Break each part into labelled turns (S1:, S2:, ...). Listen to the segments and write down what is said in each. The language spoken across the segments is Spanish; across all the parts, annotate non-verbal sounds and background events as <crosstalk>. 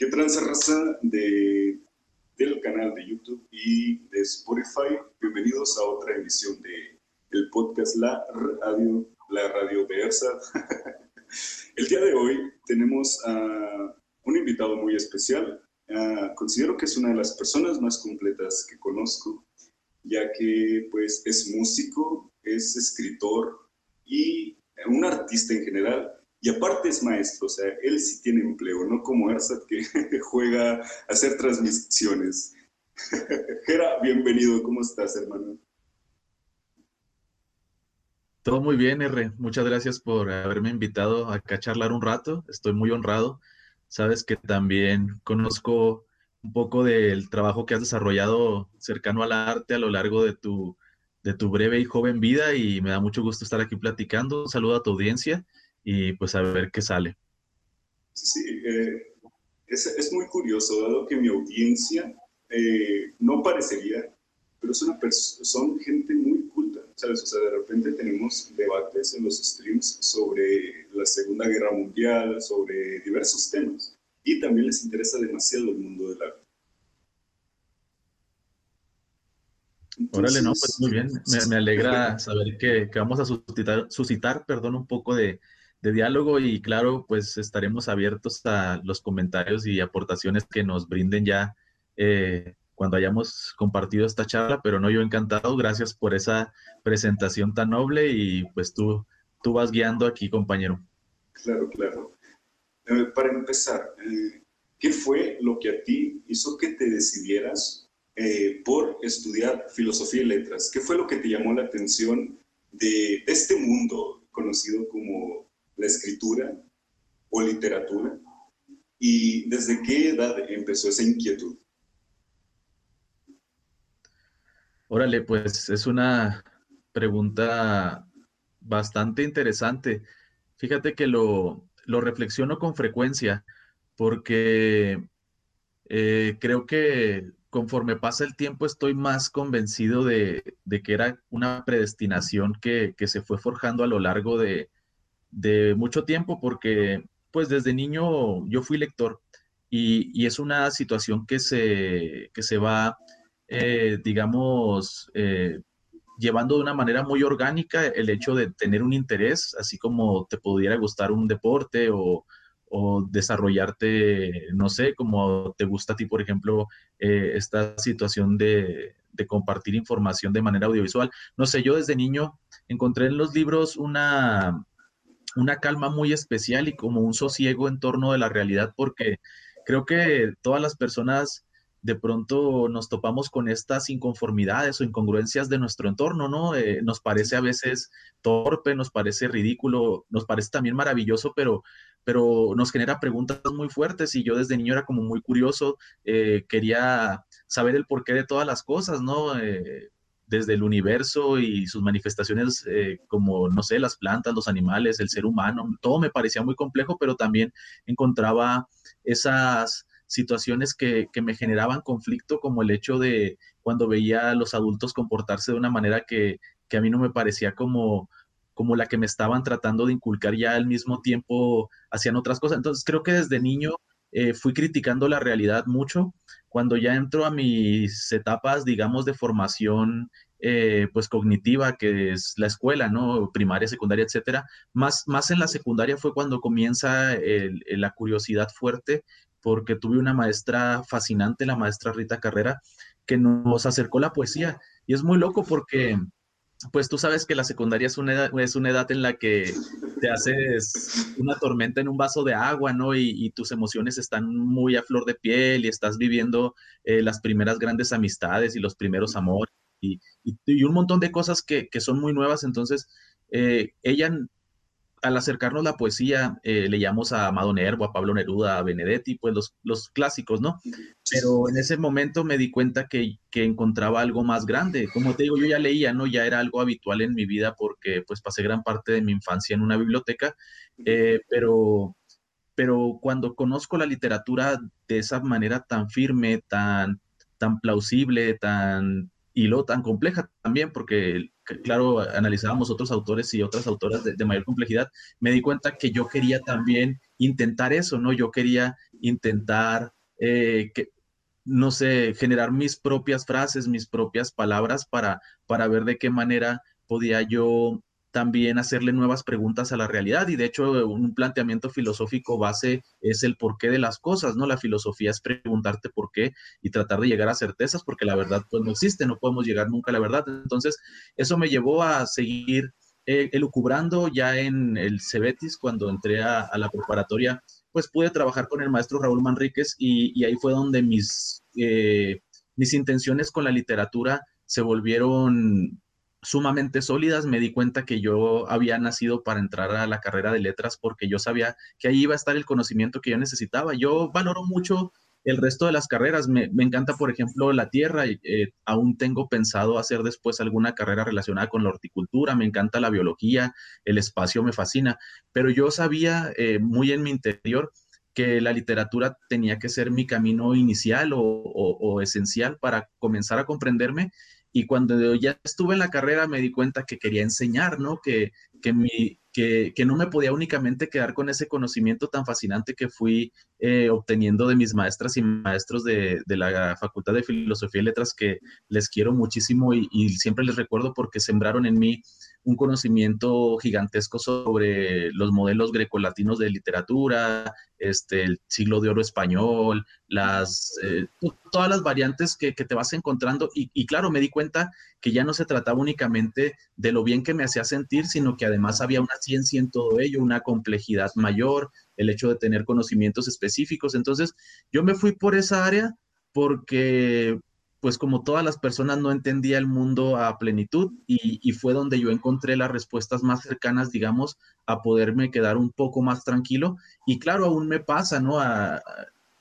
S1: ¿Qué tranza de, del canal de YouTube y de Spotify? Bienvenidos a otra emisión de el podcast La Radio, la Radio de ERSA. <laughs> el día de hoy tenemos a un invitado muy especial. Uh, considero que es una de las personas más completas que conozco, ya que pues es músico, es escritor y un artista en general, y aparte es maestro, o sea, él sí tiene empleo, no como Ersat que <laughs> juega a hacer transmisiones. <laughs> Gera, bienvenido, ¿cómo estás, hermano?
S2: Todo muy bien, R. Muchas gracias por haberme invitado acá a charlar un rato. Estoy muy honrado. Sabes que también conozco un poco del trabajo que has desarrollado cercano al arte a lo largo de tu, de tu breve y joven vida y me da mucho gusto estar aquí platicando. Un saludo a tu audiencia y pues a ver qué sale.
S1: Sí, eh, es, es, muy curioso, dado que mi audiencia eh, no parecería, pero es una son gente muy culta, ¿sabes? O sea, de repente tenemos debates en los streams sobre la Segunda Guerra Mundial, sobre diversos temas, y también les interesa demasiado el mundo del arte.
S2: Órale, no, pues muy bien. Me, me alegra <laughs> saber que, que, vamos a suscitar, suscitar perdón, un poco de, de diálogo y claro, pues estaremos abiertos a los comentarios y aportaciones que nos brinden ya eh, cuando hayamos compartido esta charla, pero no yo encantado, gracias por esa presentación tan noble y pues tú, tú vas guiando aquí, compañero.
S1: Claro, claro. Eh, para empezar, eh, ¿qué fue lo que a ti hizo que te decidieras por estudiar filosofía y letras? ¿Qué fue lo que te llamó la atención de este mundo conocido como la escritura o literatura? ¿Y desde qué edad empezó esa inquietud?
S2: Órale, pues es una pregunta bastante interesante. Fíjate que lo, lo reflexiono con frecuencia porque eh, creo que conforme pasa el tiempo estoy más convencido de, de que era una predestinación que, que, se fue forjando a lo largo de, de mucho tiempo porque pues desde niño yo fui lector y, es una situación que se, que se va, eh, digamos, eh, llevando de una manera muy orgánica el hecho de tener un interés, así como te pudiera gustar un deporte o, desarrollarte, no sé, como te gusta a ti, por ejemplo, eh, esta situación de, de, compartir información de manera audiovisual. No sé, yo desde niño encontré en los libros una, una calma muy especial y como un sosiego en torno de la realidad, porque creo que todas las personas de pronto nos topamos con estas inconformidades o incongruencias de nuestro entorno, ¿no? Eh, nos parece a veces torpe, nos parece ridículo, nos parece también maravilloso, pero, pero nos genera preguntas muy fuertes y yo desde niño era como muy curioso, eh, quería saber el porqué de todas las cosas, ¿no? Eh, desde el universo y sus manifestaciones eh, como, no sé, las plantas, los animales, el ser humano, todo me parecía muy complejo, pero también encontraba esas situaciones que, me generaban conflicto, como el hecho de cuando veía a los adultos comportarse de una manera que, a mí no me parecía como, como la que me estaban tratando de inculcar ya al mismo tiempo hacían otras cosas. Entonces creo que desde niño eh, fui criticando la realidad mucho. Cuando ya entro a mis etapas, digamos, de formación eh, pues cognitiva, que es la escuela, ¿no? Primaria, secundaria, etcétera. Más, más en la secundaria fue cuando comienza la curiosidad fuerte, porque tuve una maestra fascinante, la maestra Rita Carrera, que nos acercó la poesía. Y es muy loco porque pues tú sabes que la secundaria es una, edad, es una edad en la que te haces una tormenta en un vaso de agua, ¿no? Y, tus emociones están muy a flor de piel y estás viviendo eh, las primeras grandes amistades y los primeros amores y, y, un montón de cosas que, que son muy nuevas. Entonces, eh, ella al acercarnos la poesía, eh, leíamos a Amado Nervo, a Pablo Neruda, a Benedetti, pues los, los clásicos, ¿no? Pero en ese momento me di cuenta que, que, encontraba algo más grande. Como te digo, yo ya leía, ¿no? Ya era algo habitual en mi vida porque pues pasé gran parte de mi infancia en una biblioteca, eh, pero, pero cuando conozco la literatura de esa manera tan firme, tan, tan plausible, tan y lo tan compleja también, porque claro, analizábamos otros autores y otras autoras de, mayor complejidad, me di cuenta que yo quería también intentar eso, ¿no? Yo quería intentar, eh, no sé, generar mis propias frases, mis propias palabras para, para ver de qué manera podía yo también hacerle nuevas preguntas a la realidad y de hecho un planteamiento filosófico base es el porqué de las cosas, ¿no? La filosofía es preguntarte por qué y tratar de llegar a certezas porque la verdad pues no existe, no podemos llegar nunca a la verdad. Entonces eso me llevó a seguir eh, elucubrando ya en el Cebetis cuando entré a, la preparatoria, pues pude trabajar con el maestro Raúl Manríquez y, ahí fue donde mis, eh, mis intenciones con la literatura se volvieron sumamente sólidas, me di cuenta que yo había nacido para entrar a la carrera de letras porque yo sabía que ahí iba a estar el conocimiento que yo necesitaba. Yo valoro mucho el resto de las carreras. Me, encanta, por ejemplo, la tierra. Eh, aún tengo pensado hacer después alguna carrera relacionada con la horticultura. Me encanta la biología, el espacio me fascina. Pero yo sabía eh, muy en mi interior que la literatura tenía que ser mi camino inicial o esencial para comenzar a comprenderme y cuando ya estuve en la carrera me di cuenta que quería enseñar, ¿no? Que, que, mi, que, que no me podía únicamente quedar con ese conocimiento tan fascinante que fui eh, obteniendo de mis maestras y maestros de, de, la Facultad de Filosofía y Letras, que les quiero muchísimo y, y siempre les recuerdo porque sembraron en mí un conocimiento gigantesco sobre los modelos grecolatinos de literatura, este, el siglo de oro español, las, eh, todas las variantes que, te vas encontrando. Y, claro, me di cuenta que ya no se trataba únicamente de lo bien que me hacía sentir, sino que además había una ciencia en todo ello, una complejidad mayor, el hecho de tener conocimientos específicos. Entonces, yo me fui por esa área porque pues como todas las personas no entendía el mundo a plenitud y, fue donde yo encontré las respuestas más cercanas, digamos, a poderme quedar un poco más tranquilo. Y claro, aún me pasa, ¿no? a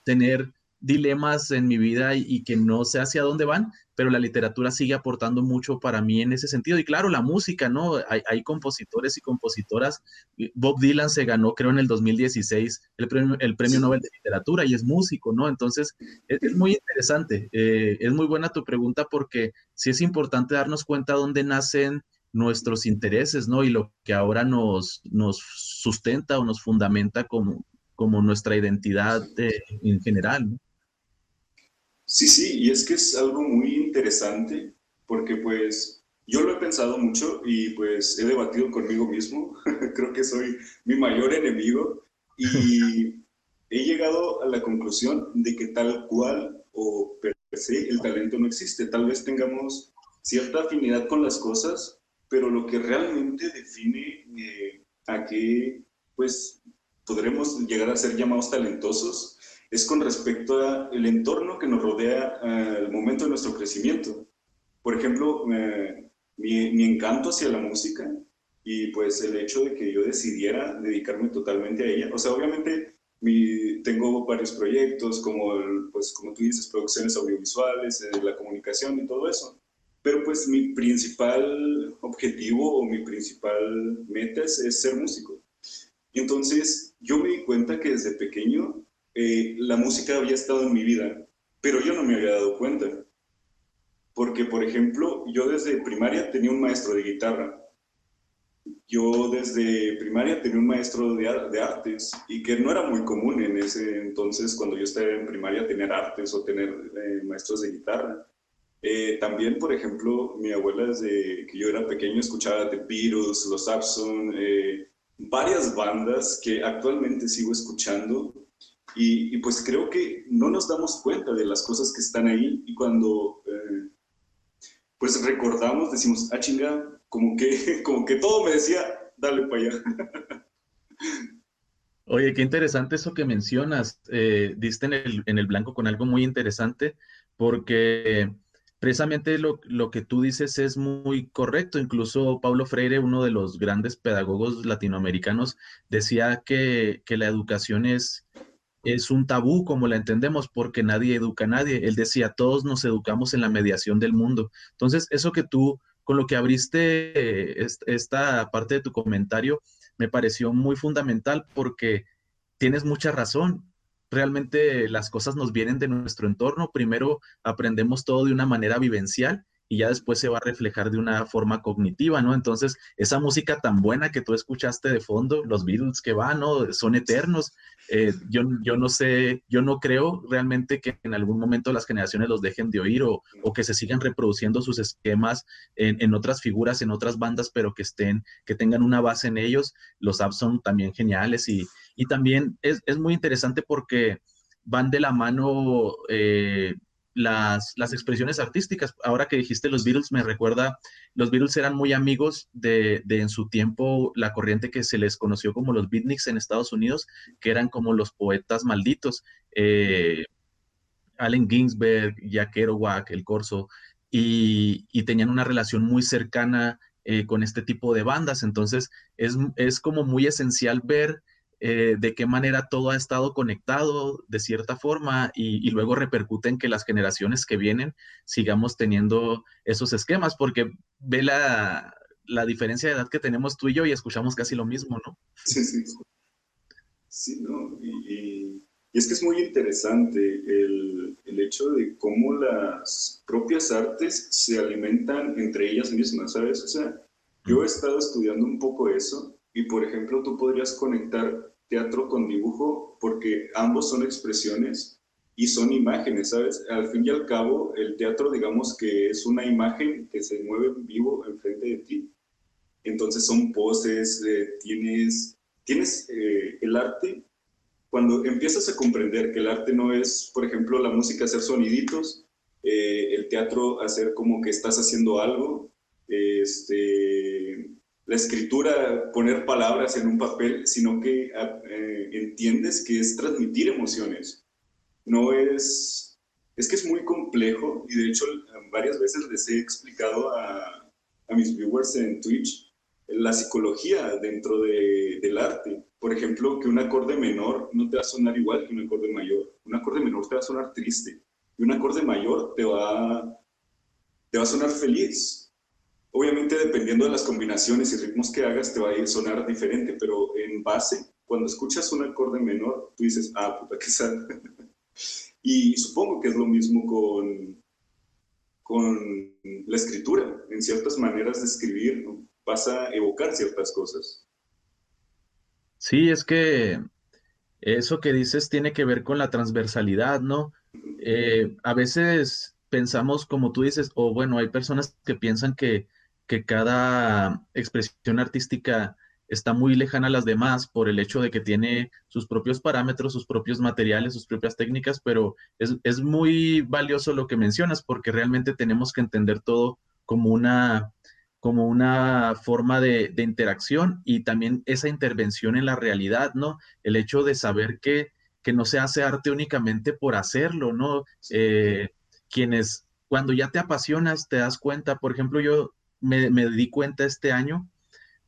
S2: tener dilemas en mi vida y, que no sé hacia dónde van, pero la literatura sigue aportando mucho para mí en ese sentido. Y claro, la música, ¿no? Hay, compositores y compositoras. Bob Dylan se ganó, creo, en el 2016 el premio, el premio Nobel de Literatura y es músico, ¿no? Entonces, es, muy interesante. Eh, es muy buena tu pregunta porque sí es importante darnos cuenta dónde nacen nuestros intereses, ¿no? Y lo que ahora nos, nos sustenta o nos fundamenta como, como nuestra identidad en general. ¿no?
S1: Sí, sí, y es que es algo muy interesante porque pues yo lo he pensado mucho y pues he debatido conmigo mismo, <laughs> creo que soy mi mayor enemigo y <laughs> he llegado a la conclusión de que tal cual o per se el talento no existe, tal vez tengamos cierta afinidad con las cosas, pero lo que realmente define eh, a qué pues podremos llegar a ser llamados talentosos es con respecto al entorno que nos rodea al momento de nuestro crecimiento. Por ejemplo, mi, encanto hacia la música y pues el hecho de que yo decidiera dedicarme totalmente a ella. O sea, obviamente mi, tengo varios proyectos, como, pues, como tú dices, producciones audiovisuales, eh, la comunicación y todo eso. Pero pues mi principal objetivo o mi principal meta es, es ser músico. Entonces yo me di cuenta que desde pequeño eh, la música había estado en mi vida, pero yo no me había dado cuenta. Porque, por ejemplo, yo desde primaria tenía un maestro de guitarra. Yo desde primaria tenía un maestro de, de artes y que no era muy común en ese entonces, cuando yo estaba en primaria, tener artes o tener eh, maestros de guitarra. Eh, también, por ejemplo, mi abuela desde que yo era pequeño escuchaba The Beatles, Los Abson, varias bandas que actualmente sigo escuchando y, pues creo que no nos damos cuenta de las cosas que están ahí y cuando eh, pues recordamos, decimos, ah chinga, como que, <laughs> como que todo me decía, dale para allá. <laughs>
S2: Oye, qué interesante eso que mencionas. Eh, diste en el, en el, blanco con algo muy interesante porque precisamente lo, lo, que tú dices es muy correcto. Incluso Paulo Freire, uno de los grandes pedagogos latinoamericanos, decía que, que la educación es es un tabú como la entendemos porque nadie educa a nadie. Él decía, todos nos educamos en la mediación del mundo. Entonces, eso que tú, con lo que abriste esta parte de tu comentario, me pareció muy fundamental porque tienes mucha razón. Realmente las cosas nos vienen de nuestro entorno. Primero aprendemos todo de una manera vivencial y ya después se va a reflejar de una forma cognitiva, ¿no? Entonces, esa música tan buena que tú escuchaste de fondo, los Beatles que van, ¿no? Son eternos. Eh, yo, yo no sé, yo no creo realmente que en algún momento las generaciones los dejen de oír o, o que se sigan reproduciendo sus esquemas en, en, otras figuras, en otras bandas, pero que estén, que tengan una base en ellos. Los apps son también geniales y, y también es, es muy interesante porque van de la mano eh, las, las, expresiones artísticas. Ahora que dijiste los Beatles, me recuerda, los Beatles eran muy amigos de, de, en su tiempo la corriente que se les conoció como los beatniks en Estados Unidos, que eran como los poetas malditos. Eh, Allen Ginsberg, Jack Kerouac, El Corso, y, y tenían una relación muy cercana eh, con este tipo de bandas. Entonces, es, es como muy esencial ver eh, de qué manera todo ha estado conectado de cierta forma y, y, luego repercute en que las generaciones que vienen sigamos teniendo esos esquemas, porque ve la, la, diferencia de edad que tenemos tú y yo y escuchamos casi lo mismo, ¿no?
S1: Sí, sí. Sí, ¿no? Y, y, y es que es muy interesante el, el, hecho de cómo las propias artes se alimentan entre ellas mismas, ¿sabes? O sea, yo he estado estudiando un poco eso y por ejemplo, tú podrías conectar teatro con dibujo porque ambos son expresiones y son imágenes, ¿sabes? Al fin y al cabo, el teatro, digamos que es una imagen que se mueve en vivo enfrente de ti. Entonces son poses, eh, tienes, tienes eh, el arte. Cuando empiezas a comprender que el arte no es, por ejemplo, la música hacer soniditos, eh, el teatro hacer como que estás haciendo algo, este, la escritura poner palabras en un papel, sino que ah, eh, entiendes que es transmitir emociones. No es, es que es muy complejo y de hecho varias veces les he explicado a, a mis viewers en Twitch la psicología dentro de, del arte. Por ejemplo, que un acorde menor no te va a sonar igual que un acorde mayor. Un acorde menor te va a sonar triste y un acorde mayor te va, te va a sonar feliz Obviamente dependiendo de las combinaciones y ritmos que hagas te va a ir sonar diferente, pero en base, cuando escuchas un acorde menor, tú dices, ah, puta, sal. <laughs> y supongo que es lo mismo con, con la escritura. En ciertas maneras de escribir ¿no? vas a evocar ciertas cosas.
S2: Sí, es que eso que dices tiene que ver con la transversalidad, ¿no? Eh, a veces pensamos, como tú dices, o bueno, hay personas que piensan que que cada expresión artística está muy lejana a las demás por el hecho de que tiene sus propios parámetros, sus propios materiales, sus propias técnicas, pero es, es muy valioso lo que mencionas porque realmente tenemos que entender todo como una, como una forma de, de, interacción y también esa intervención en la realidad, ¿no? El hecho de saber que, que no se hace arte únicamente por hacerlo, ¿no? Eh, quienes, cuando ya te apasionas, te das cuenta, por ejemplo, yo me, me di cuenta este año,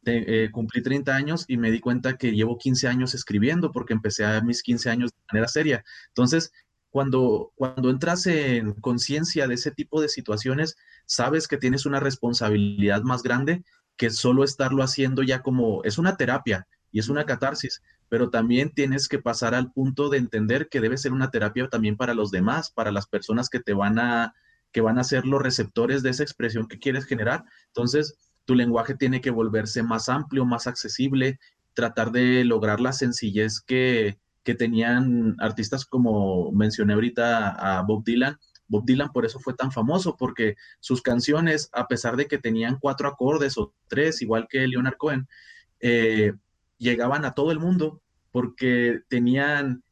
S2: de, eh, cumplí 30 años y me di cuenta que llevo 15 años escribiendo porque empecé a mis 15 años de manera seria. Entonces, cuando, cuando entras en conciencia de ese tipo de situaciones, sabes que tienes una responsabilidad más grande que solo estarlo haciendo ya como es una terapia y es una catarsis, pero también tienes que pasar al punto de entender que debe ser una terapia también para los demás, para las personas que te van a que van a ser los receptores de esa expresión que quieres generar. Entonces, tu lenguaje tiene que volverse más amplio, más accesible, tratar de lograr la sencillez que, que tenían artistas como mencioné ahorita a Bob Dylan. Bob Dylan por eso fue tan famoso, porque sus canciones, a pesar de que tenían cuatro acordes o tres, igual que Leonard Cohen, eh, llegaban a todo el mundo porque tenían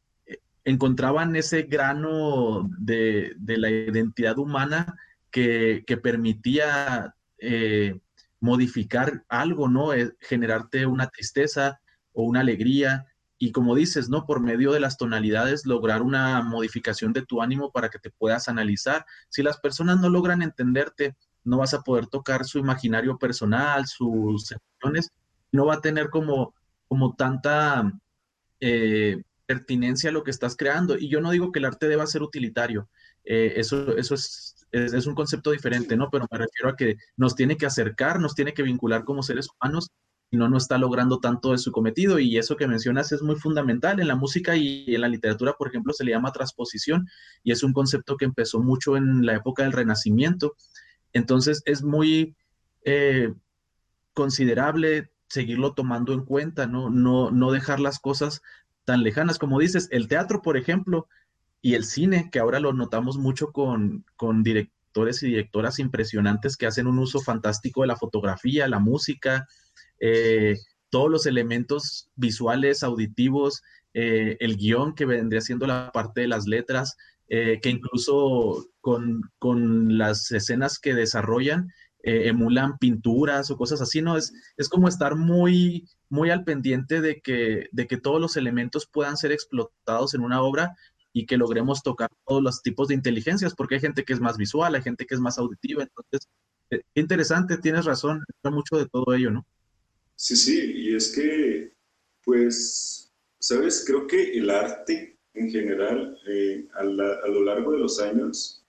S2: encontraban ese grano de, de la identidad humana que, que permitía eh, modificar algo, ¿no? Eh, generarte una tristeza o una alegría. Y como dices, ¿no? Por medio de las tonalidades, lograr una modificación de tu ánimo para que te puedas analizar. Si las personas no logran entenderte, no vas a poder tocar su imaginario personal, sus emociones, no va a tener como, como tanta eh, pertinencia a lo que estás creando. Y yo no digo que el arte deba ser utilitario, eh, eso, eso es, es, es, un concepto diferente, ¿no? Pero me refiero a que nos tiene que acercar, nos tiene que vincular como seres humanos y no, no está logrando tanto de su cometido. Y eso que mencionas es muy fundamental. En la música y en la literatura, por ejemplo, se le llama transposición y es un concepto que empezó mucho en la época del Renacimiento. Entonces es muy eh, considerable seguirlo tomando en cuenta, ¿no? ¿no? No dejar las cosas tan lejanas. Como dices, el teatro, por ejemplo, y el cine, que ahora lo notamos mucho con, con directores y directoras impresionantes que hacen un uso fantástico de la fotografía, la música, eh, todos los elementos visuales, auditivos, eh, el guion que vendría siendo la parte de las letras, eh, que incluso con, con, las escenas que desarrollan emulan pinturas o cosas así, ¿no? Es, es como estar muy, muy al pendiente de que, de que todos los elementos puedan ser explotados en una obra y que logremos tocar todos los tipos de inteligencias, porque hay gente que es más visual, hay gente que es más auditiva, entonces, eh, interesante, tienes razón, mucho de todo ello, ¿no?
S1: Sí, sí, y es que, pues, sabes, creo que el arte en general, eh, a lo largo de los años,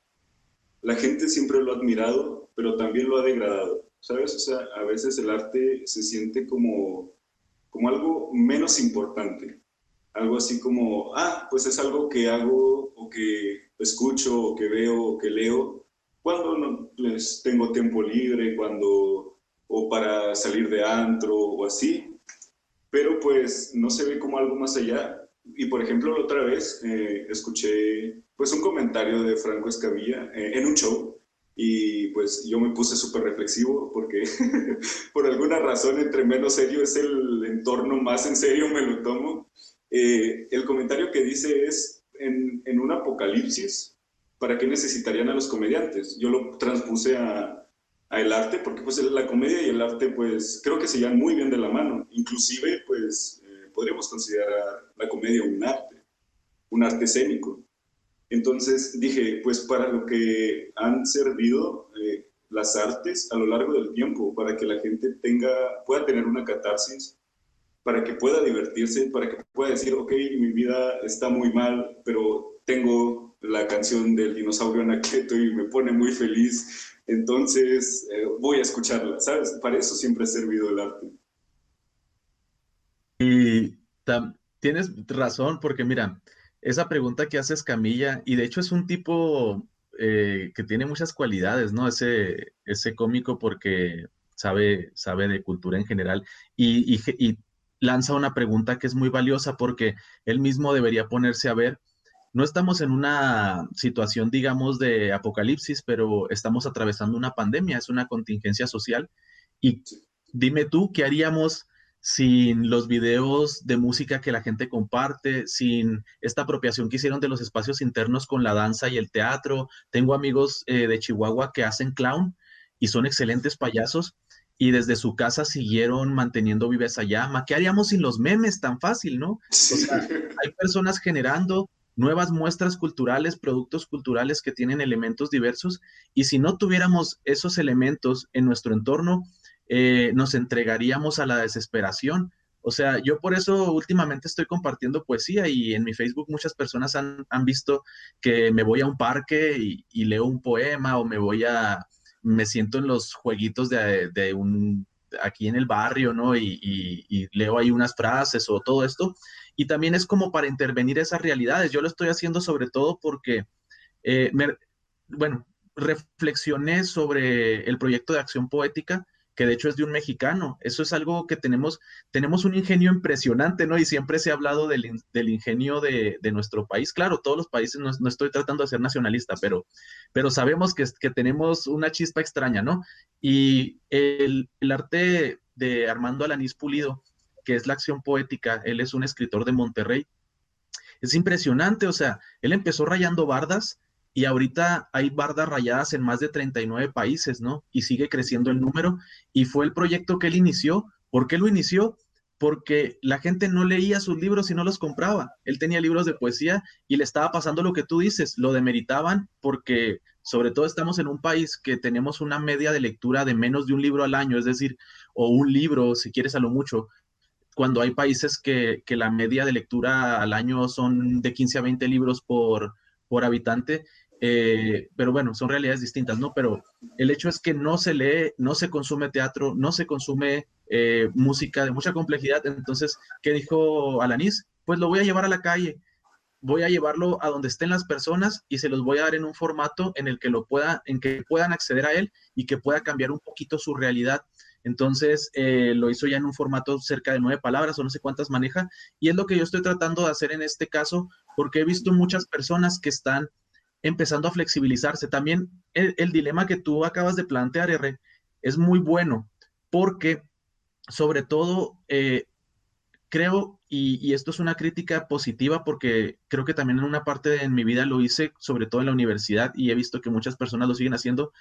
S1: la gente siempre lo ha admirado, pero también lo ha degradado, ¿sabes? O sea, a veces el arte se siente como, como algo menos importante algo así como, ah, pues es algo que hago o que escucho o que veo o que leo cuando no, pues, tengo tiempo libre, cuando, o para salir de antro o así, pero pues no se ve como algo más allá. Y por ejemplo, la otra vez eh, escuché pues un comentario de Franco Escamilla eh, en un show y pues yo me puse súper reflexivo porque <laughs> por alguna razón entre menos serio es el entorno, más en serio me lo tomo. Eh, el comentario que dice es, en, en, un apocalipsis, ¿para qué necesitarían a los comediantes? Yo lo transpuse a, a, el arte, porque pues la comedia y el arte pues creo que se llevan muy bien de la mano. Inclusive pues eh, podríamos considerar la comedia un arte, un arte escénico. Entonces dije, pues para lo que han servido eh, las artes a lo largo del tiempo, para que la gente tenga, pueda tener una catarsis para que pueda divertirse, para que pueda decir, ok, mi vida está muy mal, pero tengo la canción del dinosaurio Anacleto y me pone muy feliz, entonces eh, voy a escucharla, ¿sabes? Para eso siempre ha servido el arte.
S2: Y tienes razón, porque mira, esa pregunta que haces Camilla, y de hecho es un tipo eh, que tiene muchas cualidades, ¿no? Ese, ese cómico porque sabe, sabe de cultura en general y, y, y lanza una pregunta que es muy valiosa porque él mismo debería ponerse a ver. No estamos en una situación, digamos, de apocalipsis, pero estamos atravesando una pandemia, es una contingencia social. Y dime tú, ¿qué haríamos sin los videos de música que la gente comparte, sin esta apropiación que hicieron de los espacios internos con la danza y el teatro? Tengo amigos eh, de Chihuahua que hacen clown y son excelentes payasos y desde su casa siguieron manteniendo viva esa llama. ¿Qué haríamos sin los memes tan fácil, no? O sea, hay personas generando nuevas muestras culturales, productos culturales que tienen elementos diversos, y si no tuviéramos esos elementos en nuestro entorno, eh, nos entregaríamos a la desesperación. O sea, yo por eso últimamente estoy compartiendo poesía y en mi Facebook muchas personas han, visto que me voy a un parque y leo un poema o me voy a, me siento en los jueguitos de, un, aquí en el barrio, ¿no? Y, leo ahí unas frases o todo esto. Y también es como para intervenir esas realidades. Yo lo estoy haciendo sobre todo porque, eh, bueno, reflexioné sobre el proyecto de acción poética que de hecho es de un mexicano. Eso es algo que tenemos, tenemos un ingenio impresionante, ¿no? Y siempre se ha hablado del, ingenio de, nuestro país. Claro, todos los países, no, estoy tratando de ser nacionalista, pero, pero sabemos que, que tenemos una chispa extraña, ¿no? Y el, el arte de Armando Alanís Pulido, que es la acción poética, él es un escritor de Monterrey, es impresionante, o sea, él empezó rayando bardas y ahorita hay bardas rayadas en más de 39 países, ¿no? Y sigue creciendo el número. Y fue el proyecto que él inició. ¿Por qué lo inició? Porque la gente no leía sus libros y no los compraba. Él tenía libros de poesía y le estaba pasando lo que tú dices, lo demeritaban porque sobre todo estamos en un país que tenemos una media de lectura de menos de un libro al año, es decir, o un libro, si quieres a lo mucho, cuando hay países que, la media de lectura al año son de 15 a 20 libros por, por habitante, eh, pero bueno, son realidades distintas, ¿no? Pero el hecho es que no se lee, no se consume teatro, no se consume eh, música de mucha complejidad. Entonces, ¿qué dijo Alanis? Pues lo voy a llevar a la calle. voy a llevarlo a donde estén las personas y se los voy a dar en un formato en el que lo pueda, en que puedan acceder a él y que pueda cambiar un poquito su realidad. Entonces eh, lo hizo ya en un formato cerca de nueve palabras o no sé cuántas maneja. Y es lo que yo estoy tratando de hacer en este caso, porque he visto muchas personas que están empezando a flexibilizarse. También el, dilema que tú acabas de plantear, R, es muy bueno, porque sobre todo eh, creo, y, esto es una crítica positiva porque creo que también en una parte de mi vida lo hice, sobre todo en la universidad, y he visto que muchas personas lo siguen haciendo,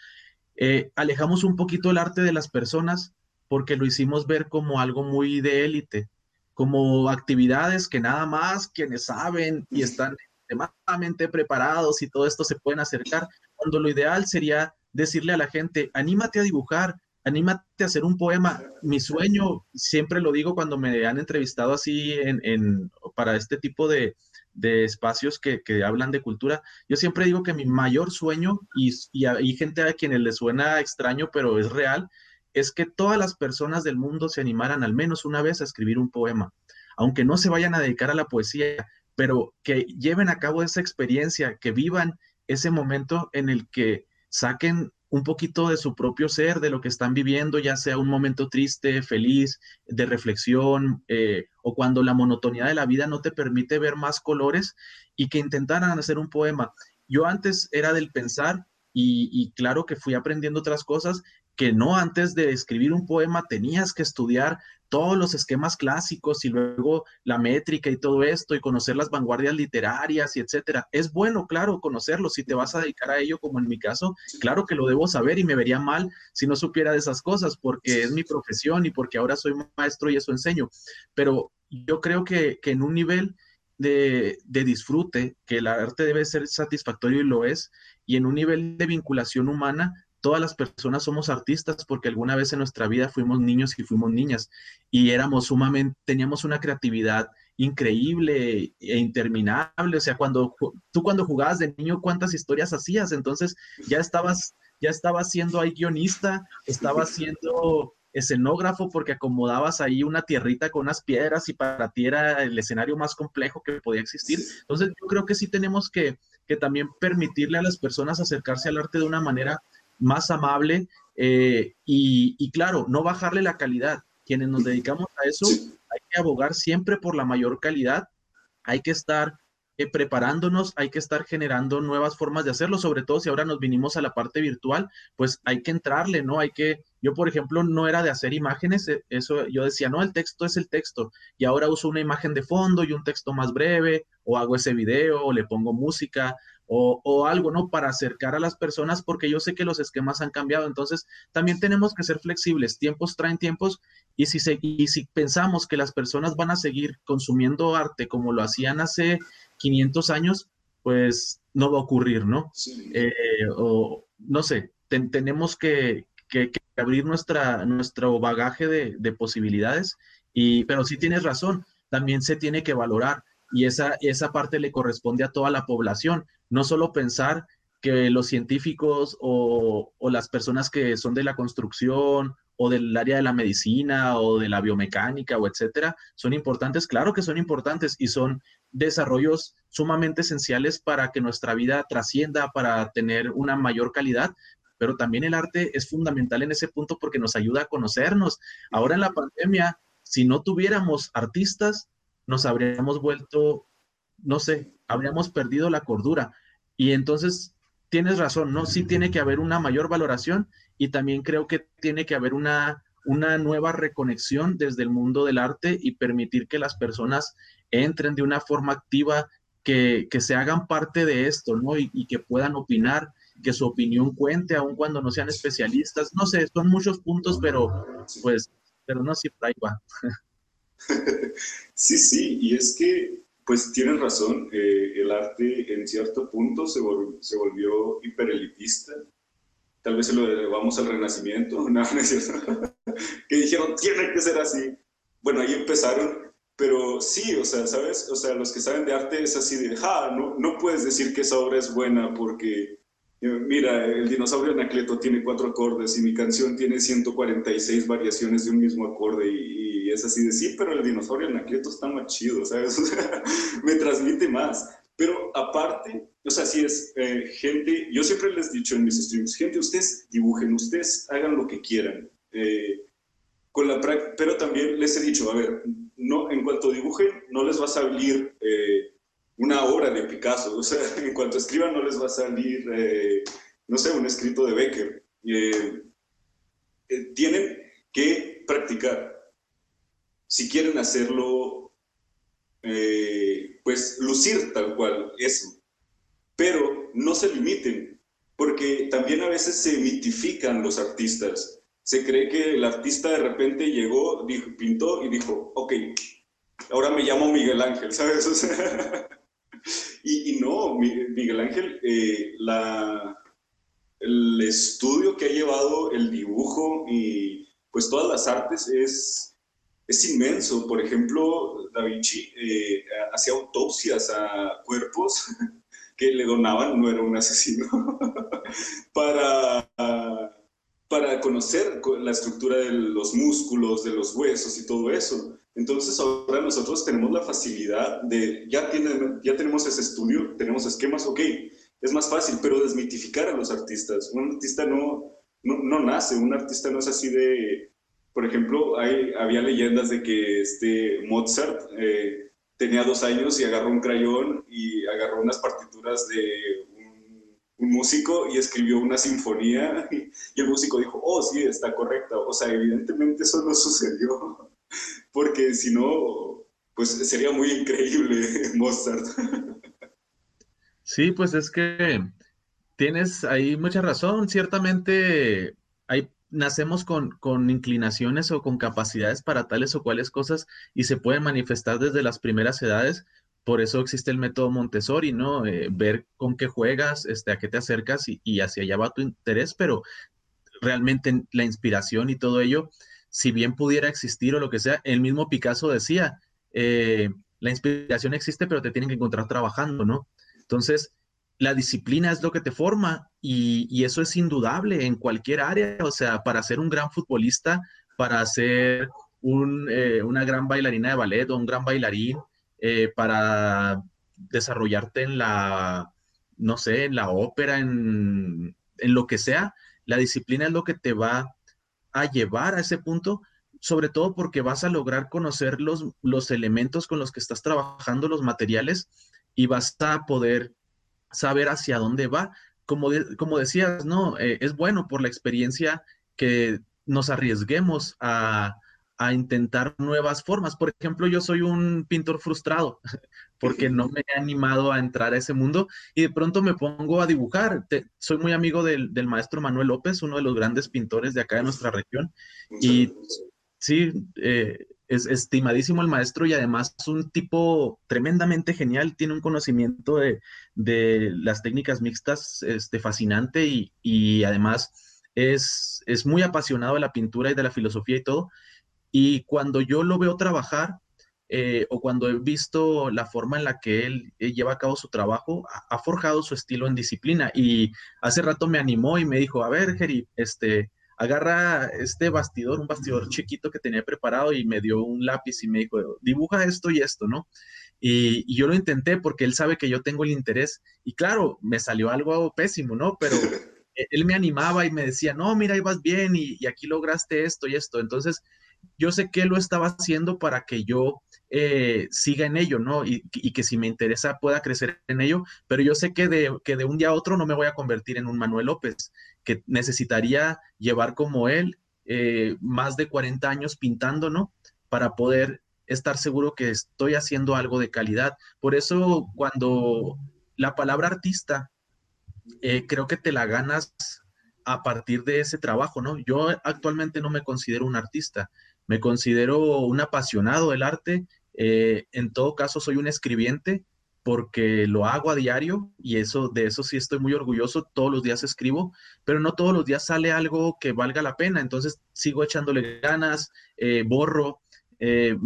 S2: eh, alejamos un poquito el arte de las personas porque lo hicimos ver como algo muy de élite, como actividades que nada más quienes saben y están extremadamente preparados y todo esto se pueden acercar, cuando lo ideal sería decirle a la gente, anímate a dibujar, anímate a hacer un poema. Mi sueño, siempre lo digo cuando me han entrevistado así en, para este tipo de, espacios que, hablan de cultura, yo siempre digo que mi mayor sueño, y, y hay gente a quienes le suena extraño, pero es real, es que todas las personas del mundo se animaran al menos una vez a escribir un poema, aunque no se vayan a dedicar a la poesía, pero que lleven a cabo esa experiencia, que vivan ese momento en el que saquen un poquito de su propio ser, de lo que están viviendo, ya sea un momento triste, feliz, de reflexión, eh, o cuando la monotonía de la vida no te permite ver más colores y que intentaran hacer un poema. Yo antes era del pensar y, y claro que fui aprendiendo otras cosas que no antes de escribir un poema tenías que estudiar todos los esquemas clásicos y luego la métrica y todo esto y conocer las vanguardias literarias y etcétera. Es bueno, claro, conocerlo. Si te vas a dedicar a ello, como en mi caso, claro que lo debo saber y me vería mal si no supiera de esas cosas porque es mi profesión y porque ahora soy maestro y eso enseño. Pero yo creo que, en un nivel de, de disfrute, que el arte debe ser satisfactorio y lo es, y en un nivel de vinculación humana, todas las personas somos artistas porque alguna vez en nuestra vida fuimos niños y fuimos niñas y éramos sumamente, teníamos una creatividad increíble e interminable. O sea, cuando tú cuando jugabas de niño, ¿cuántas historias hacías? Entonces ya estabas, ya estabas siendo ahí guionista, estabas <laughs> siendo escenógrafo porque acomodabas ahí una tierrita con unas piedras y para ti era el escenario más complejo que podía existir. Entonces yo creo que sí tenemos que, que también permitirle a las personas acercarse al arte de una manera más amable eh, y, claro, no bajarle la calidad. Quienes nos dedicamos a eso, hay que abogar siempre por la mayor calidad, hay que estar eh, preparándonos, hay que estar generando nuevas formas de hacerlo, sobre todo si ahora nos vinimos a la parte virtual, pues hay que entrarle, ¿no? Hay que, yo por ejemplo no era de hacer imágenes, eh, eso yo decía, no, el texto es el texto, y ahora uso una imagen de fondo y un texto más breve, o hago ese video, o le pongo música, o, algo, ¿no? Para acercar a las personas, porque yo sé que los esquemas han cambiado. Entonces, también tenemos que ser flexibles. Tiempos traen tiempos y si, se, y si pensamos que las personas van a seguir consumiendo arte como lo hacían hace 500 años, pues no va a ocurrir, ¿no? Eh, o no sé, tenemos que, abrir nuestra, nuestro bagaje de, de posibilidades, y, pero sí tienes razón, también se tiene que valorar y esa, esa parte le corresponde a toda la población no solo pensar que los científicos o, las personas que son de la construcción o del área de la medicina o de la biomecánica o etcétera, son importantes, claro que son importantes y son desarrollos sumamente esenciales para que nuestra vida trascienda, para tener una mayor calidad, pero también el arte es fundamental en ese punto porque nos ayuda a conocernos. Ahora en la pandemia, si no tuviéramos artistas, nos habríamos vuelto, no sé, habríamos perdido la cordura. Y entonces tienes razón, ¿no? Sí tiene que haber una mayor valoración y también creo que tiene que haber una, una nueva reconexión desde el mundo del arte y permitir que las personas entren de una forma activa, que, se hagan parte de esto, ¿no? Y, que puedan opinar, que su opinión cuente, aun cuando no sean especialistas. No sé, son muchos puntos, pero pues, pero no, siempre ahí va. <laughs>
S1: Sí, sí, y es que pues tienen razón, eh, el arte en cierto punto se, se volvió hiperelitista. Tal vez se lo debamos al Renacimiento, <laughs> no, que dijeron, tiene que ser así. Bueno, ahí empezaron, pero sí, o sea, ¿sabes? O sea, los que saben de arte es así de, ja, no, no puedes decir que esa obra es buena porque, mira, el dinosaurio Anacleto tiene cuatro acordes y mi canción tiene 146 variaciones de un mismo acorde y, es así de sí, pero el dinosaurio Anacleto está más chido, ¿sabes? <laughs> me transmite más. Pero aparte, o sea, si es eh, gente, yo siempre les he dicho en mis streams, gente, ustedes dibujen, ustedes hagan lo que quieran. Eh, con la pero también les he dicho, a ver, no, en cuanto dibujen, no les va a salir eh, una obra de Picasso, o sea, <laughs> en cuanto escriban, no les va a salir, no sé, un escrito de Becker. tienen que practicar. Si quieren hacerlo, pues lucir tal cual eso. Pero no se limiten, porque también a veces se mitifican los artistas. Se cree que el artista de repente llegó, dijo, pintó y dijo, ok, ahora me llamo Miguel Ángel, <laughs> ¿sabes? Y, no, Miguel Ángel, eh, el estudio que ha llevado el dibujo y pues todas las artes es, es inmenso. Por ejemplo, Da Vinci eh, hacía autopsias a cuerpos <laughs> que le donaban, no era un asesino, <laughs> para, para conocer la estructura de los músculos, de los huesos y todo eso. Entonces ahora nosotros tenemos la facilidad de, ya, tiene, ya tenemos ese estudio, tenemos esquemas, ok, es más fácil, pero desmitificar a los artistas. Un artista no, no, nace, un artista no es así de, por ejemplo, hay, había leyendas de que este Mozart eh, tenía dos años y agarró un crayón y agarró unas partituras de un, músico y escribió una sinfonía <laughs> y, el músico dijo, oh, sí, está correcta. O sea, evidentemente eso no <laughs> sucedió, porque si no, pues sería muy increíble <laughs> Mozart.
S2: Sí, pues es que tienes ahí mucha razón. Ciertamente hay nacemos con, con, inclinaciones o con capacidades para tales o cuales cosas y se pueden manifestar desde las primeras edades. Por eso existe el método Montessori, ¿no? Eh, ver con qué juegas, este, a qué te acercas y, hacia allá va tu interés, pero realmente la inspiración y todo ello, si bien pudiera existir o lo que sea, el mismo Picasso decía, eh, la inspiración existe, pero te tienen que encontrar trabajando, ¿no? Entonces, la disciplina es lo que te forma y, eso es indudable en cualquier área. O sea, para ser un gran futbolista, para ser eh, una gran bailarina de ballet o un gran bailarín, eh, para desarrollarte en la, no sé, en la ópera, en, lo que sea, la disciplina es lo que te va a llevar a ese punto, sobre todo porque vas a lograr conocer los, los elementos con los que estás trabajando, los materiales, y vas a poder saber hacia dónde va. Como, como decías, ¿no? Eh, es bueno por la experiencia que nos arriesguemos a, intentar nuevas formas. Por ejemplo, yo soy un pintor frustrado <laughs> porque no me he animado a entrar a ese mundo y de pronto me pongo a dibujar. soy muy amigo del, del, maestro Manuel López, uno de los grandes pintores de acá de nuestra región. Y sí, eh, es estimadísimo el maestro y además es un tipo tremendamente genial, tiene un conocimiento de, las técnicas mixtas este, fascinante y, además es, es, muy apasionado de la pintura y de la filosofía y todo. Y cuando yo lo veo trabajar eh, o cuando he visto la forma en la que él lleva a cabo su trabajo, ha, forjado su estilo en disciplina. Y hace rato me animó y me dijo, a ver, Jerry, este agarra este bastidor, un bastidor chiquito que tenía preparado y me dio un lápiz y me dijo, dibuja esto y esto, ¿no? Y, yo lo intenté porque él sabe que yo tengo el interés y claro, me salió algo pésimo, ¿no? Pero <laughs> e, él me animaba y me decía, no, mira, ahí vas bien y, y aquí lograste esto y esto. Entonces, yo sé que lo estaba haciendo para que yo eh, siga en ello, ¿no? Y, que si me interesa pueda crecer en ello, pero yo sé que de, que de un día a otro no me voy a convertir en un Manuel López, que necesitaría llevar como él eh, más de 40 años pintando, ¿no? Para poder estar seguro que estoy haciendo algo de calidad. Por eso cuando la palabra artista, eh, creo que te la ganas a partir de ese trabajo, ¿no? Yo actualmente no me considero un artista, me considero un apasionado del arte eh, en todo caso, soy un escribiente porque lo hago a diario y eso de eso sí estoy muy orgulloso. Todos los días escribo, pero no todos los días sale algo que valga la pena. Entonces sigo echándole ganas, eh, borro. Eh,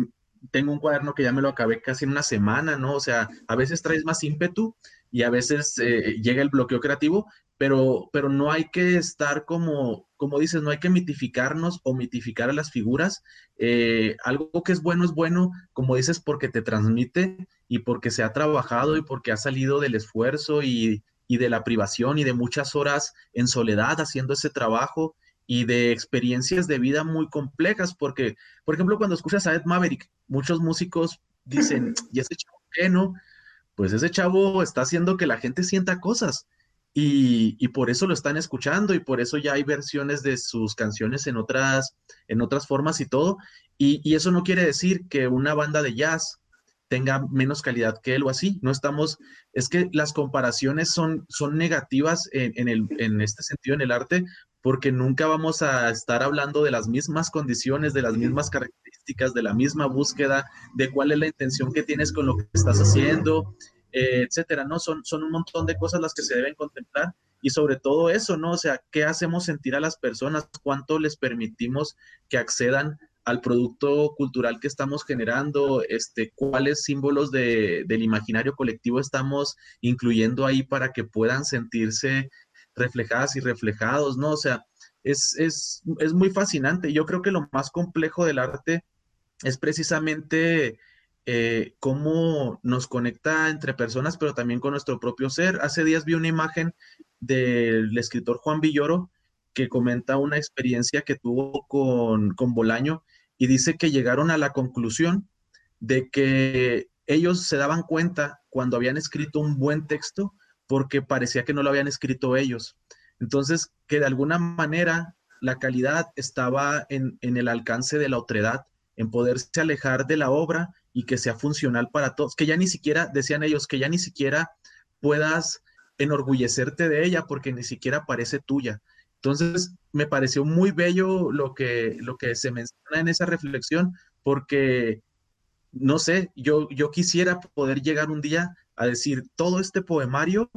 S2: tengo un cuaderno que ya me lo acabé casi en una semana, ¿no? O sea, a veces traes más ímpetu y a veces llega el bloqueo creativo, pero, pero no hay que estar como, como dices, no hay que mitificarnos o mitificar a las figuras. Eh, algo que es bueno es bueno, como dices, porque te transmite y porque se ha trabajado y porque ha salido del esfuerzo y, y de la privación y de muchas horas en soledad haciendo ese trabajo y de experiencias de vida muy complejas, porque, por ejemplo, cuando escuchas a Ed Maverick, muchos músicos dicen, <laughs> ¿y ese chavo qué, no? Pues ese chavo está haciendo que la gente sienta cosas. Y, por eso lo están escuchando y por eso ya hay versiones de sus canciones en otras, en otras formas y todo. Y, eso no quiere decir que una banda de jazz tenga menos calidad que él o así. No estamos, es que las comparaciones son, son negativas en, el, en este sentido en el arte, porque nunca vamos a estar hablando de las mismas condiciones, de las mismas características, de la misma búsqueda, de cuál es la intención que tienes con lo que estás haciendo, eh, etcétera, ¿no? Son, son un montón de cosas las que se deben contemplar y sobre todo eso, ¿no? O sea, ¿qué hacemos sentir a las personas? ¿Cuánto les permitimos que accedan al producto cultural que estamos generando? Este, ¿Cuáles símbolos de, del imaginario colectivo estamos incluyendo ahí para que puedan sentirse reflejadas y reflejados, ¿no? O sea, es, es, es muy fascinante. Yo creo que lo más complejo del arte es precisamente eh, cómo nos conecta entre personas, pero también con nuestro propio ser. Hace días vi una imagen del escritor Juan Villoro que comenta una experiencia que tuvo con, con Bolaño y dice que llegaron a la conclusión de que ellos se daban cuenta cuando habían escrito un buen texto porque parecía que no lo habían escrito ellos. Entonces, que de alguna manera la calidad estaba en, el alcance de la otredad, en poderse alejar de la obra y que sea funcional para todos, que ya ni siquiera, decían ellos, que ya ni siquiera puedas enorgullecerte de ella porque ni siquiera parece tuya. Entonces, me pareció muy bello lo que, lo que se menciona en esa reflexión, porque, no sé, yo, yo quisiera poder llegar un día a decir, todo este poemario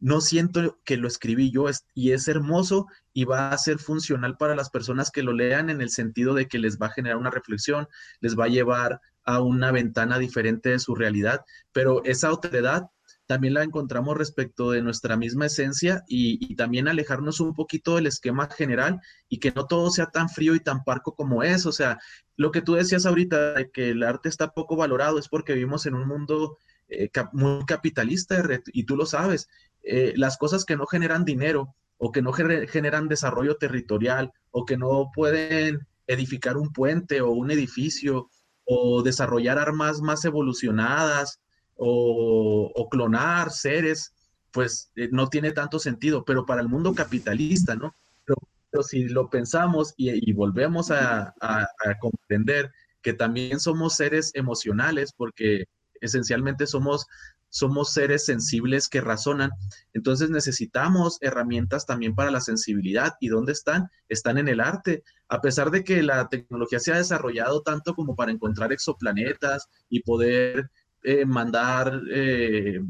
S2: no siento que lo escribí yo y es hermoso y va a ser funcional para las personas que lo lean en el sentido de que les va a generar una reflexión, les va a llevar a una ventana diferente de su realidad, pero esa otredad también la encontramos respecto de nuestra misma esencia y, y, también alejarnos un poquito del esquema general y que no todo sea tan frío y tan parco como es. O sea, lo que tú decías ahorita de que el arte está poco valorado es porque vivimos en un mundo eh, muy capitalista y tú lo sabes. Eh, las cosas que no generan dinero o que no generan desarrollo territorial o que no pueden edificar un puente o un edificio o desarrollar armas más evolucionadas o, clonar seres, pues eh, no tiene tanto sentido, pero para el mundo capitalista, ¿no? Pero, si lo pensamos y, volvemos a, a comprender que también somos seres emocionales, porque esencialmente somos, somos seres sensibles que razonan. Entonces necesitamos herramientas también para la sensibilidad. ¿Y dónde están? Están en el arte. A pesar de que la tecnología se ha desarrollado tanto como para encontrar exoplanetas y poder eh, mandar, eh,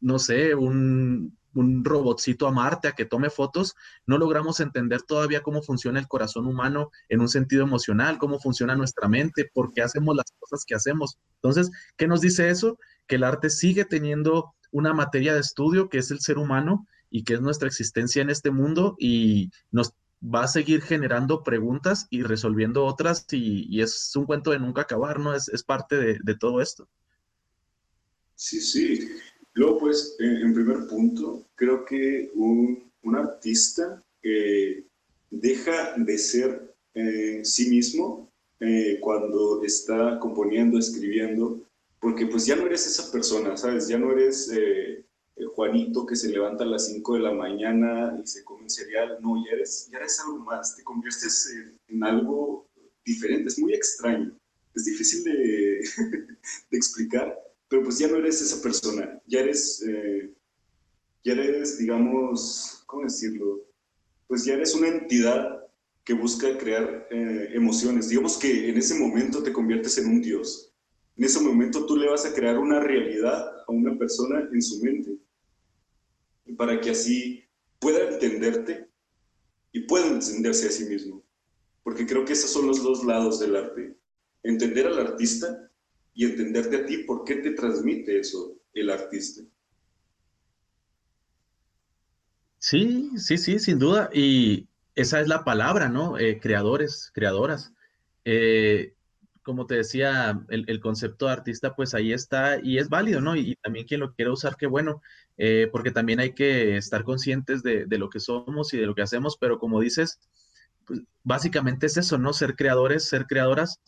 S2: no sé, un, un robotcito a Marte a que tome fotos, no logramos entender todavía cómo funciona el corazón humano en un sentido emocional, cómo funciona nuestra mente, por qué hacemos las cosas que hacemos. Entonces, ¿qué nos dice eso? Que el arte sigue teniendo una materia de estudio que es el ser humano y que es nuestra existencia en este mundo y nos va a seguir generando preguntas y resolviendo otras y, es un cuento de nunca acabar, ¿no? Es, es parte de, todo esto.
S1: Sí, sí. Luego, pues, en, primer punto, creo que un, un artista deja de ser eh, sí mismo eh, cuando está componiendo, escribiendo, porque pues ya no eres esa persona, ¿sabes? Ya no eres eh, Juanito que se levanta a las 5 de la mañana y se come un cereal, no, ya eres, ya eres algo más, te conviertes en, en algo diferente, es muy extraño, es difícil de, <laughs> de explicar, pero pues ya no eres esa persona, ya eres, eh, ya eres, digamos, ¿cómo decirlo? Pues ya eres una entidad que busca crear eh, emociones. Digamos que en ese momento te conviertes en un dios. En ese momento tú le vas a crear una realidad a una persona en su mente para que así pueda entenderte y pueda entenderse a sí mismo. Porque creo que esos son los dos lados del arte. Entender al artista y entenderte a ti por qué te transmite eso el artista.
S2: Sí, sí, sí, sin duda. Y esa es la palabra, ¿no? Eh, creadores, creadoras. Eh, como te decía, el, concepto de artista, pues ahí está y es válido, ¿no? Y, también quien lo quiera usar, qué bueno, eh, porque también hay que estar conscientes de, lo que somos y de lo que hacemos, pero como dices, pues, básicamente es eso, ¿no? Ser creadores, ser creadoras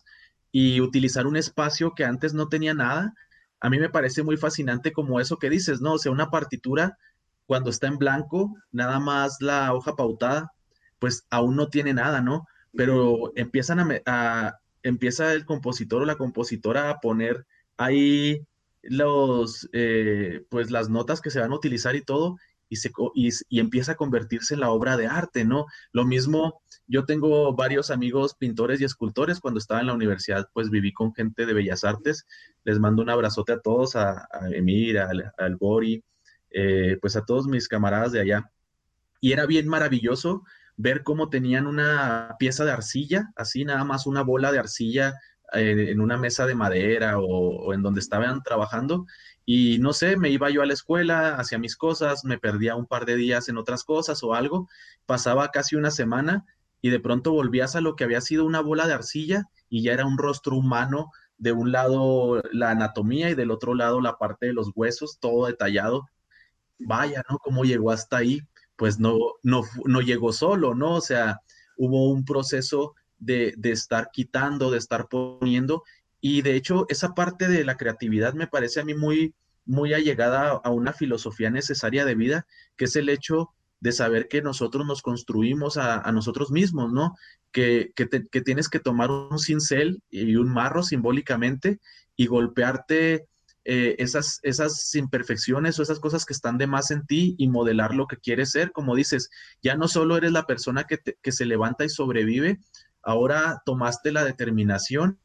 S2: y utilizar un espacio que antes no tenía nada. A mí me parece muy fascinante como eso que dices, ¿no? O sea, una partitura cuando está en blanco, nada más la hoja pautada, pues aún no tiene nada, ¿no? Pero empiezan a empieza el compositor o la compositora a poner ahí los, eh, pues las notas que se van a utilizar y todo, y, se, y, empieza a convertirse en la obra de arte, ¿no? Lo mismo, yo tengo varios amigos pintores y escultores, cuando estaba en la universidad, pues viví con gente de Bellas Artes, les mando un abrazote a todos, a, Emir, al, al Bori, eh, pues a todos mis camaradas de allá, y era bien maravilloso ver cómo tenían una pieza de arcilla, así nada más una bola de arcilla eh, en una mesa de madera o, en donde estaban trabajando. Y no sé, me iba yo a la escuela, hacía mis cosas, me perdía un par de días en otras cosas o algo, pasaba casi una semana y de pronto volvías a lo que había sido una bola de arcilla y ya era un rostro humano, de un lado la anatomía y del otro lado la parte de los huesos, todo detallado. Vaya, ¿no? ¿Cómo llegó hasta ahí? Pues no, no, no llegó solo, ¿no? O sea, hubo un proceso de, estar quitando, de estar poniendo, y de hecho esa parte de la creatividad me parece a mí muy, muy allegada a una filosofía necesaria de vida, que es el hecho de saber que nosotros nos construimos a, nosotros mismos, ¿no? Que, que, que, tienes que tomar un cincel y un marro simbólicamente y golpearte eh, esas, esas imperfecciones o esas cosas que están de más en ti y modelar lo que quieres ser. Como dices, ya no solo eres la persona que, que se levanta y sobrevive, ahora tomaste la determinación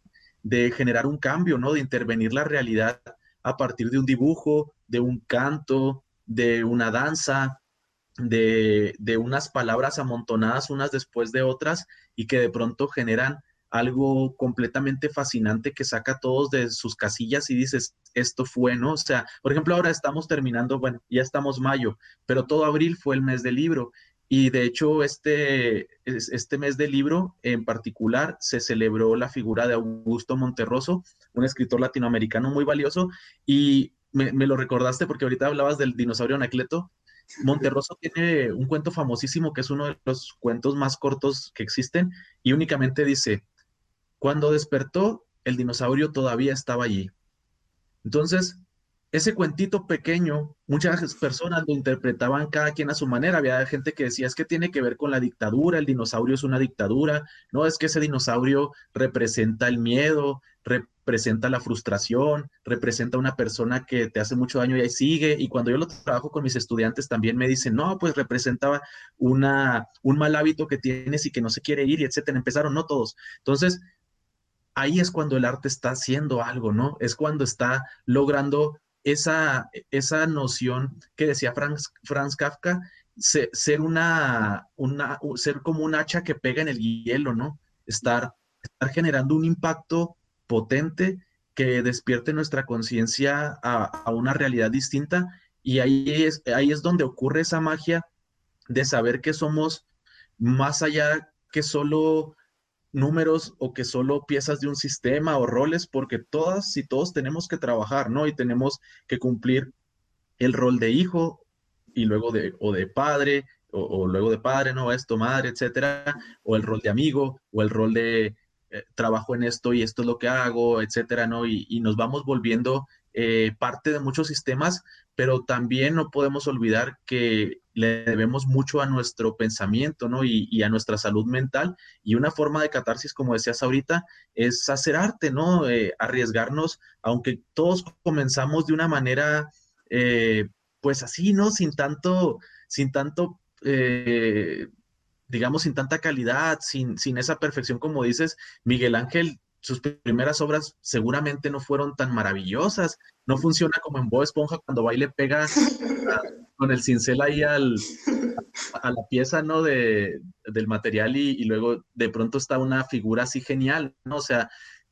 S2: de generar un cambio, ¿no? De intervenir la realidad a partir de un dibujo, de un canto, de una danza, de, de, unas palabras amontonadas unas después de otras y que de pronto generan algo completamente fascinante que saca a todos de sus casillas y dices, esto fue, ¿no? O sea, por ejemplo, ahora estamos terminando, bueno, ya estamos mayo, pero todo abril fue el mes del libro. Y de hecho, este, este mes del libro en particular se celebró la figura de Augusto Monterroso, un escritor latinoamericano muy valioso. Y me, me lo recordaste porque ahorita hablabas del dinosaurio Anacleto. Monterroso <laughs> tiene un cuento famosísimo que es uno de los cuentos más cortos que existen y únicamente dice, cuando despertó, el dinosaurio todavía estaba allí. Entonces, ese cuentito pequeño, muchas personas lo interpretaban cada quien a su manera. Había gente que decía, es que tiene que ver con la dictadura, el dinosaurio es una dictadura, no, es que ese dinosaurio representa el miedo, representa la frustración, representa una persona que te hace mucho daño y ahí sigue. Y cuando yo lo trabajo con mis estudiantes también me dicen, no, pues representaba una, un mal hábito que tienes y que no se quiere ir, y etcétera. Empezaron, no todos. Entonces, ahí es cuando el arte está haciendo algo, ¿no? Es cuando está logrando esa, esa noción que decía Franz, Franz Kafka, ser, una, una, ser como un hacha que pega en el hielo, ¿no? Estar, estar generando un impacto potente que despierte nuestra conciencia a, a, una realidad distinta y ahí es, ahí es donde ocurre esa magia de saber que somos más allá que solo números o que solo piezas de un sistema o roles, porque todas y todos tenemos que trabajar, ¿no? Y tenemos que cumplir el rol de hijo y luego de, o de padre, o, luego de padre, ¿no? Esto, madre, etcétera, o el rol de amigo, o el rol de eh, trabajo en esto y esto es lo que hago, etcétera, ¿no? Y, y nos vamos volviendo eh, parte de muchos sistemas, pero también no podemos olvidar que le debemos mucho a nuestro pensamiento, ¿no? Y, a nuestra salud mental. Y una forma de catarsis, como decías ahorita, es hacer arte, ¿no? Eh, arriesgarnos, aunque todos comenzamos de una manera, eh, pues así, ¿no? Sin tanto, sin tanto, eh, digamos, sin tanta calidad, sin, sin esa perfección, como dices, Miguel Ángel sus primeras obras seguramente no fueron tan maravillosas. No funciona como en Bob Esponja cuando va y le pega <laughs> con el cincel ahí al, a la pieza, ¿no? De, del material y, luego de pronto está una figura así genial, ¿no? O sea,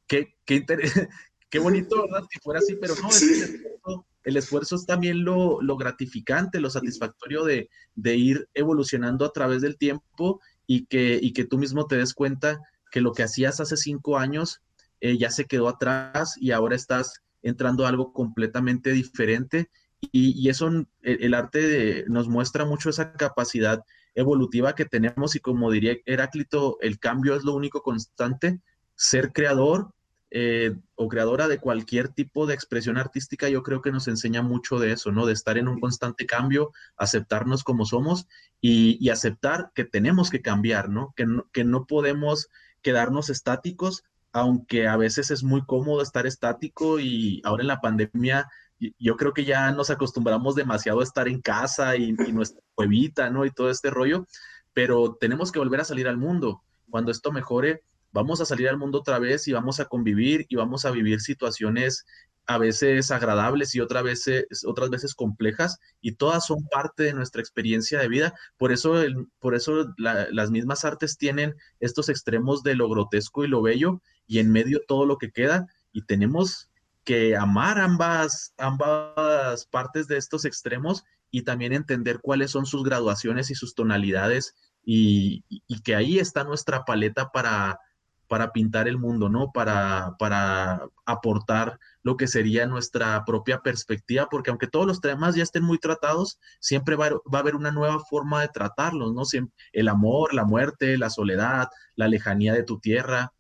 S2: qué, qué, <laughs> qué bonito, ¿verdad? Si fuera así, pero no, el, esfuerzo, es también lo, lo gratificante, lo satisfactorio de, de, ir evolucionando a través del tiempo y que, y que tú mismo te des cuenta que lo que hacías hace cinco años eh, ya se quedó atrás y ahora estás entrando a algo completamente diferente. Y, eso, el, arte nos muestra mucho esa capacidad evolutiva que tenemos y como diría Heráclito, el cambio es lo único constante. Ser creador eh, o creadora de cualquier tipo de expresión artística, yo creo que nos enseña mucho de eso, ¿no? De estar en un constante cambio, aceptarnos como somos y, aceptar que tenemos que cambiar, ¿no? Que, ¿no? que no podemos quedarnos estáticos, aunque a veces es muy cómodo estar estático y ahora en la pandemia yo creo que ya nos acostumbramos demasiado a estar en casa y, nuestra cuevita, ¿no? Y todo este rollo, pero tenemos que volver a salir al mundo. Cuando esto mejore, vamos a salir al mundo otra vez y vamos a convivir y vamos a vivir situaciones a veces agradables y otras veces, otras veces complejas y todas son parte de nuestra experiencia de vida. Por eso, por eso las mismas artes tienen estos extremos de lo grotesco y lo bello y en medio todo lo que queda y tenemos que amar ambas, ambas partes de estos extremos y también entender cuáles son sus graduaciones y sus tonalidades y que ahí está nuestra paleta para para pintar el mundo, ¿no? Para, para aportar lo que sería nuestra propia perspectiva, porque aunque todos los temas ya estén muy tratados, siempre va, a haber una nueva forma de tratarlos, ¿no? el amor, la muerte, la soledad, la lejanía de tu tierra,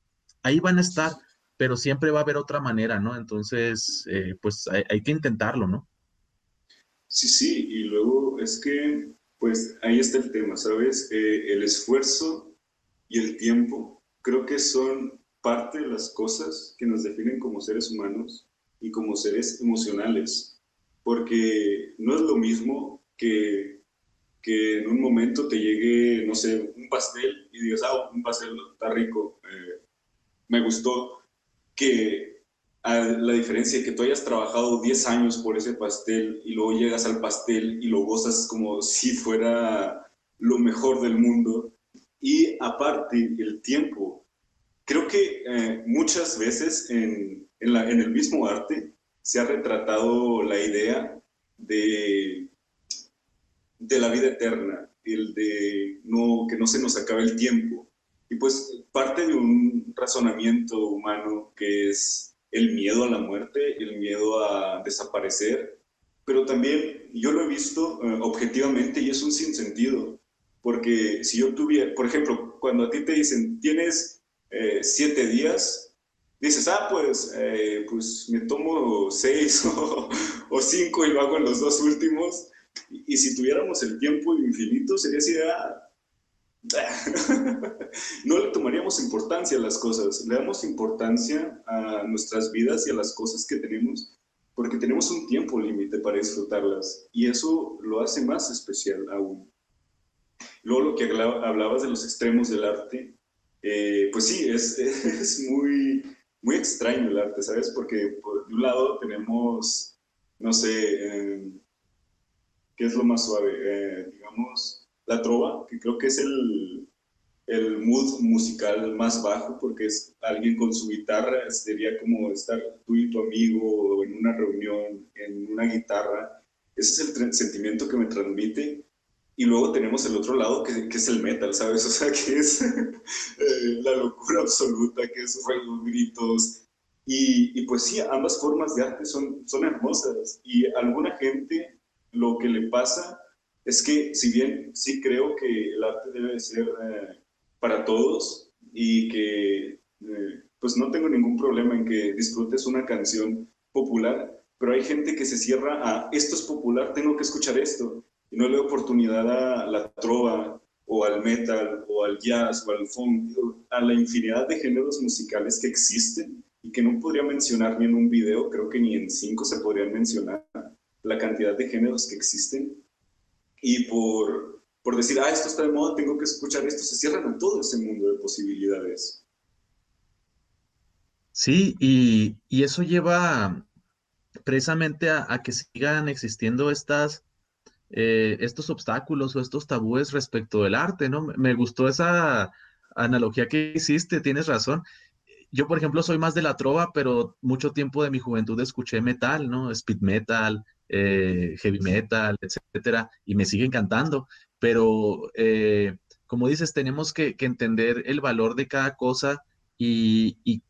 S2: ahí van a estar, pero siempre va a haber otra manera, ¿no? Entonces, eh, pues hay, que intentarlo, ¿no?
S1: Sí, sí, y luego es que, pues ahí está el tema, ¿sabes? Eh, el esfuerzo y el tiempo creo que son parte de las cosas que nos definen como seres humanos y como seres emocionales, porque no es lo mismo que, que en un momento te llegue, no sé, un pastel y digas, ah, un pastel está rico, eh, me gustó, que la diferencia de que tú hayas trabajado 10 años por ese pastel y luego llegas al pastel y lo gozas como si fuera lo mejor del mundo, y aparte, el tiempo. Creo que eh, muchas veces en, en, la, en, el mismo arte se ha retratado la idea de, de la vida eterna, el de no, que no se nos acabe el tiempo. Y pues parte de un razonamiento humano que es el miedo a la muerte, el miedo a desaparecer, pero también yo lo he visto eh, objetivamente y es un sinsentido. Porque si yo tuviera, por ejemplo, cuando a ti te dicen, tienes eh, siete días, dices, ah, pues, eh, pues me tomo seis <laughs> o, cinco y lo hago en los dos últimos. Y, si tuviéramos el tiempo infinito, sería así, ah, <laughs> no le tomaríamos importancia a las cosas, le damos importancia a nuestras vidas y a las cosas que tenemos, porque tenemos un tiempo límite para disfrutarlas y eso lo hace más especial aún. Luego lo que hablabas de los extremos del arte, eh, pues sí, es, <laughs> es, muy, muy extraño el arte, ¿sabes? Porque por un lado tenemos, no sé, em, ¿qué es lo más suave? Eh, digamos, la trova, que creo que es el, el mood musical más bajo, porque es alguien con su guitarra, sería como estar tú y tu amigo en una reunión, en una guitarra. Ese es el sentimiento que me transmite y luego tenemos el otro lado que, es el metal, ¿sabes? <laughs> O sea, que es eh, la locura absoluta, que es ruidos, gritos. Y, y, pues sí, ambas formas de arte son, son hermosas. Y alguna gente lo que le pasa es que, si bien sí creo que el arte debe ser eh, para todos y que eh, pues no tengo ningún problema en que disfrutes una canción popular, pero hay gente que se cierra a esto es popular, tengo que escuchar esto y no le doy oportunidad a la trova o al metal o al jazz o al funk, a la infinidad de géneros musicales que existen y que no podría mencionar ni en un video, creo que ni en cinco se podrían mencionar la cantidad de géneros que existen. Y por, por decir, ah, esto está de moda, tengo que escuchar esto, se cierran a todo ese mundo de posibilidades.
S2: Sí, y, y eso lleva precisamente a, que sigan existiendo estas eh, estos obstáculos o estos tabúes respecto del arte, ¿no? Me gustó esa analogía que hiciste, tienes razón. Yo, por ejemplo, soy más de la trova, pero mucho tiempo de mi juventud escuché metal, ¿no? Speed metal, eh, heavy metal, etcétera, y me sigue encantando. Pero, eh, como dices, tenemos que, entender el valor de cada cosa y, y,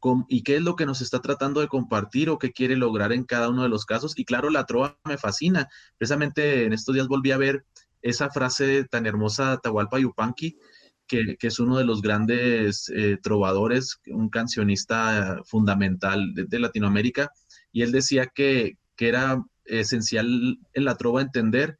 S2: qué es lo que nos está tratando de compartir o qué quiere lograr en cada uno de los casos. Y claro, la trova me fascina. Precisamente en estos días volví a ver esa frase tan hermosa de Atahualpa Yupanqui, que, es uno de los grandes eh, trovadores, un cancionista fundamental de, Latinoamérica, y él decía que, que era esencial en la trova entender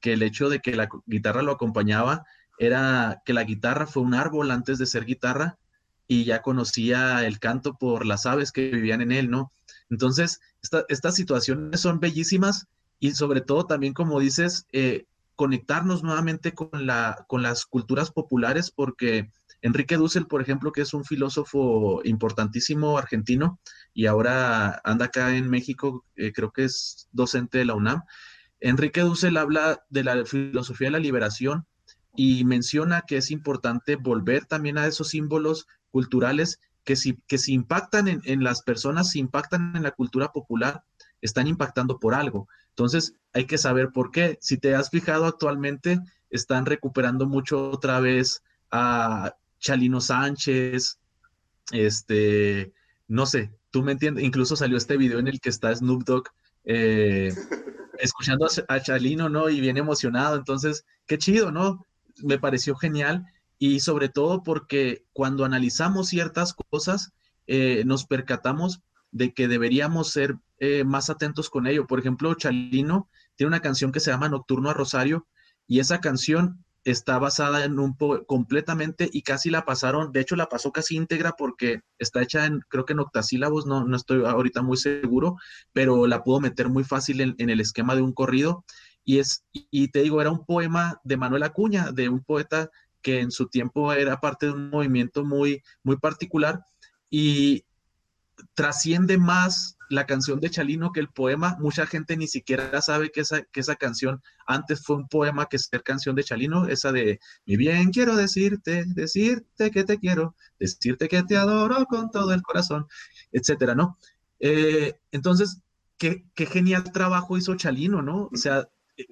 S2: que el hecho de que la guitarra lo acompañaba era que la guitarra fue un árbol antes de ser guitarra y ya conocía el canto por las aves que vivían en él, ¿no? Entonces, estas situaciones son bellísimas y sobre todo también, como dices, eh, conectarnos nuevamente con, la, con las culturas populares, porque Enrique Dussel, por ejemplo, que es un filósofo importantísimo argentino y ahora anda acá en México, eh, creo que es docente de la UNAM, Enrique Dussel habla de la filosofía de la liberación y menciona que es importante volver también a esos símbolos culturales que si, que si impactan en, las personas, si impactan en la cultura popular, están impactando por algo. Entonces, hay que saber por qué. Si te has fijado actualmente, están recuperando mucho otra vez a Chalino Sánchez, este, no sé, tú me entiendes, incluso salió este video en el que está Snoop Dogg eh, escuchando a Chalino, ¿no? Y bien emocionado, entonces, qué chido, ¿no? Me pareció genial y sobre todo porque cuando analizamos ciertas cosas, eh, nos percatamos de que deberíamos ser eh, más atentos con ello. Por ejemplo, Chalino tiene una canción que se llama Nocturno a Rosario y esa canción está basada en un poema completamente y casi la pasaron, de hecho la pasó casi íntegra porque está hecha en, creo que en octasílabos, no, no estoy ahorita muy seguro, pero la puedo meter muy fácil en, en el esquema de un corrido. Y, es, y te digo, era un poema de Manuel Acuña, de un poeta que en su tiempo era parte de un movimiento muy, muy particular y trasciende más la canción de Chalino que el poema. Mucha gente ni siquiera sabe que esa, que esa canción antes fue un poema que ser canción de Chalino, esa de mi bien quiero decirte, decirte que te quiero, decirte que te adoro con todo el corazón, etcétera, ¿no? Eh, entonces, qué, qué, genial trabajo hizo Chalino, ¿no? O sea,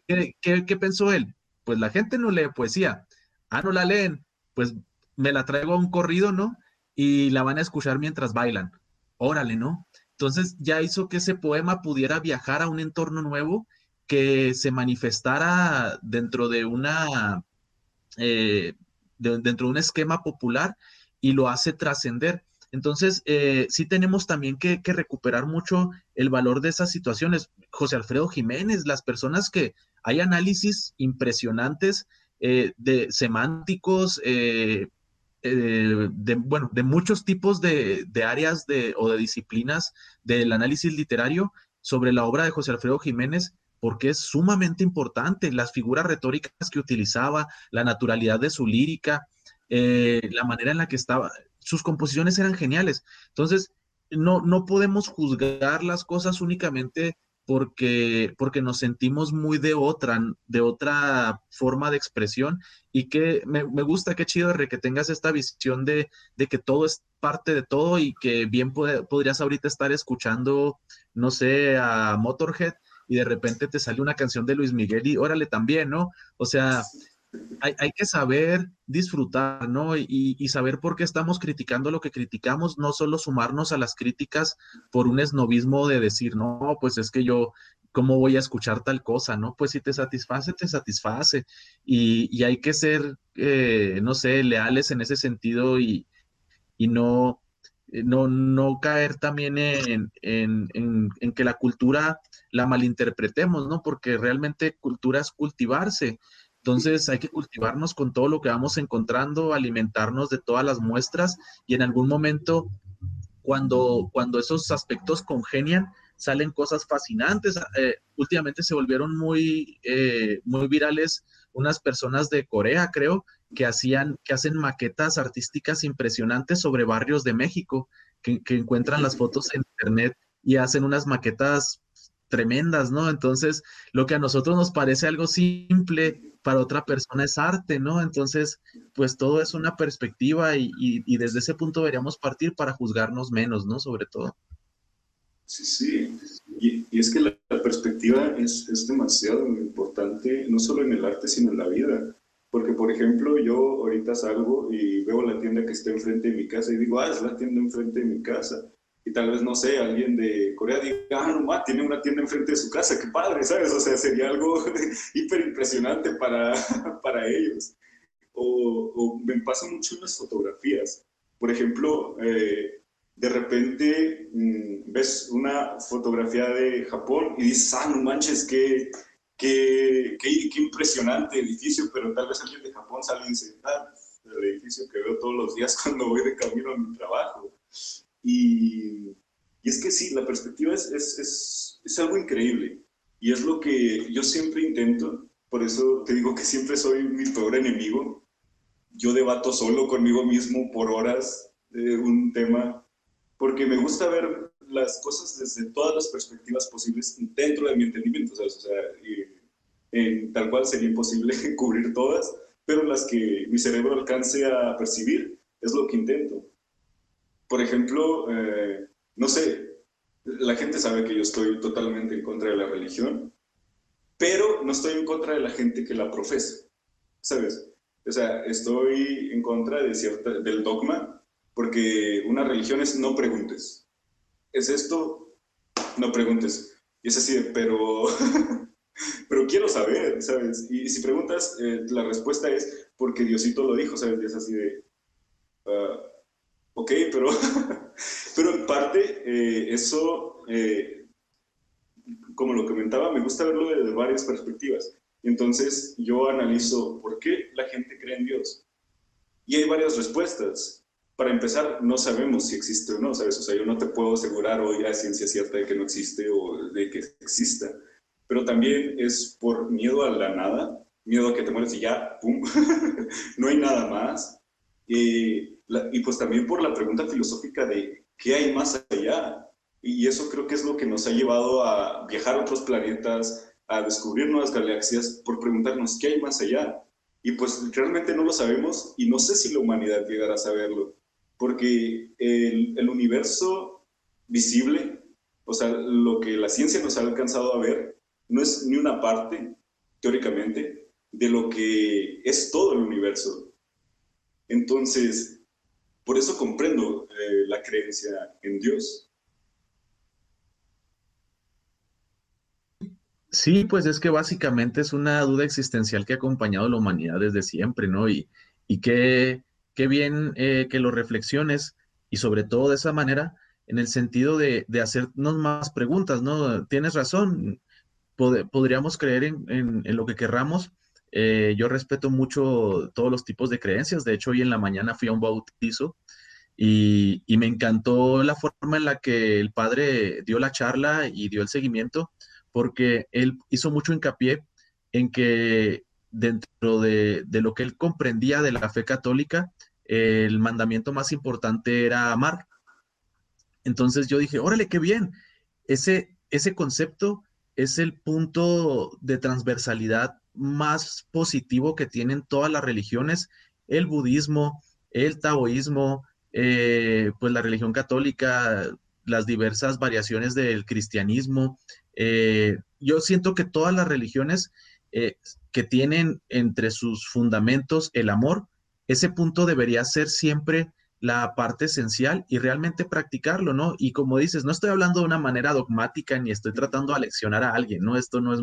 S2: ¿qué, qué, qué pensó él? Pues la gente no lee poesía, ah, no la leen, pues me la traigo a un corrido, ¿no? Y la van a escuchar mientras bailan. Órale, ¿no? Entonces ya hizo que ese poema pudiera viajar a un entorno nuevo que se manifestara dentro de una, eh, dentro de un esquema popular y lo hace trascender. Entonces, eh, sí tenemos también que, recuperar mucho el valor de esas situaciones. José Alfredo Jiménez, las personas que hay análisis impresionantes eh, de semánticos, eh, eh, de, bueno, de muchos tipos de, áreas de, o de disciplinas del análisis literario sobre la obra de José Alfredo Jiménez, porque es sumamente importante las figuras retóricas que utilizaba, la naturalidad de su lírica, la manera en la que estaba, sus composiciones eran geniales. Entonces, no, no podemos juzgar las cosas únicamente porque, porque nos sentimos muy de otra, de otra forma de expresión y que me, gusta, qué chido, que tengas esta visión de, que todo es parte de todo y que bien podrías ahorita estar escuchando, no sé, a Motorhead y de repente te sale una canción de Luis Miguel y órale también, ¿no? O sea, hay, que saber disfrutar, ¿no? Y, saber por qué estamos criticando lo que criticamos, no solo sumarnos a las críticas por un esnovismo de decir, no, pues es que yo, ¿cómo voy a escuchar tal cosa, no? Pues si te satisface, te satisface. Y, hay que ser, eh, no sé, leales en ese sentido y, no, no, no caer también en, en que la cultura la malinterpretemos, ¿no? Porque realmente cultura es cultivarse entonces hay que cultivarnos con todo lo que vamos encontrando, alimentarnos de todas las muestras y en algún momento cuando, cuando esos aspectos congenian, salen cosas fascinantes. Eh, últimamente se volvieron muy, eh, muy virales unas personas de Corea, creo, que hacían, que hacen maquetas artísticas impresionantes sobre barrios de México, que, que encuentran las fotos en internet y hacen unas maquetas tremendas, ¿no? Entonces, lo que a nosotros nos parece algo simple, para otra persona es arte, ¿no? Entonces, pues todo es una perspectiva y, desde ese punto deberíamos partir para juzgarnos menos, ¿no? Sobre todo.
S1: Sí, sí. Y, es que la, perspectiva es, es, demasiado importante, no solo en el arte, sino en la vida. Porque, por ejemplo, yo ahorita salgo y veo la tienda que está enfrente de mi casa y digo, ah, es la tienda enfrente de mi casa. Y tal vez, no sé, alguien de Corea diga, ah, no, ma, tiene una tienda enfrente de su casa, qué padre, ¿sabes? O sea, sería algo <laughs> hiper impresionante para, <laughs> para ellos. O, me pasa mucho en las fotografías. Por ejemplo, eh, de repente mmm, ves una fotografía de Japón y dices, ah, no manches, qué, qué, qué, qué, impresionante edificio, pero tal vez alguien de Japón sale y dice, ah, el edificio que veo todos los días <laughs> cuando voy de camino a mi trabajo. Y, y es que sí, la perspectiva es, es, es, es, algo increíble y es lo que yo siempre intento, por eso te digo que siempre soy mi peor enemigo. Yo debato solo conmigo mismo por horas de un tema, porque me gusta ver las cosas desde todas las perspectivas posibles dentro de mi entendimiento, ¿sabes? O sea, en, tal cual sería imposible <laughs> cubrir todas, pero las que mi cerebro alcance a percibir es lo que intento. Por ejemplo, eh, no sé, la gente sabe que yo estoy totalmente en contra de la religión, pero no estoy en contra de la gente que la profesa, ¿sabes? O sea, estoy en contra de cierta, del dogma, porque una religión es no preguntes. ¿Es esto? No preguntes. Y es así, pero, <laughs> pero quiero saber, ¿sabes? Y si preguntas, eh, la respuesta es porque Diosito lo dijo, ¿sabes? Y es así de... Uh, ok, pero, <laughs> pero en parte eh, eso, eh, como lo comentaba, me gusta verlo desde varias perspectivas. Entonces yo analizo por qué la gente cree en Dios. Y hay varias respuestas. Para empezar, no sabemos si existe o no, ¿sabes? O sea, yo no te puedo asegurar hoy a ciencia cierta de que no existe o de que exista. Pero también es por miedo a la nada, miedo a que te mueres y ya, ¡pum! <laughs> no hay nada más. Eh, y pues también por la pregunta filosófica de qué hay más allá. Y eso creo que es lo que nos ha llevado a viajar a otros planetas, a descubrir nuevas galaxias, por preguntarnos qué hay más allá. Y pues realmente no lo sabemos y no sé si la humanidad llegará a saberlo, porque el, el universo visible, o sea, lo que la ciencia nos ha alcanzado a ver, no es ni una parte, teóricamente, de lo que es todo el universo. Entonces, por eso comprendo eh, la creencia en Dios.
S2: Sí, pues es que básicamente es una duda existencial que ha acompañado a la humanidad desde siempre, ¿no? Y, y qué, bien eh, que lo reflexiones y sobre todo de esa manera, en el sentido de, de hacernos más preguntas, ¿no? Tienes razón, podríamos creer en, en, en, lo que querramos, eh, yo respeto mucho todos los tipos de creencias. De hecho, hoy en la mañana fui a un bautizo y, me encantó la forma en la que el padre dio la charla y dio el seguimiento, porque él hizo mucho hincapié en que dentro de, lo que él comprendía de la fe católica, el mandamiento más importante era amar. Entonces yo dije, órale, qué bien. Ese, ese concepto es el punto de transversalidad más positivo que tienen todas las religiones, el budismo, el taoísmo, eh, pues la religión católica, las diversas variaciones del cristianismo. Eh, yo siento que todas las religiones eh, que tienen entre sus fundamentos el amor, ese punto debería ser siempre la parte esencial y realmente practicarlo, ¿no? Y como dices, no estoy hablando de una manera dogmática ni estoy tratando de aleccionar a alguien, ¿no? Esto no es,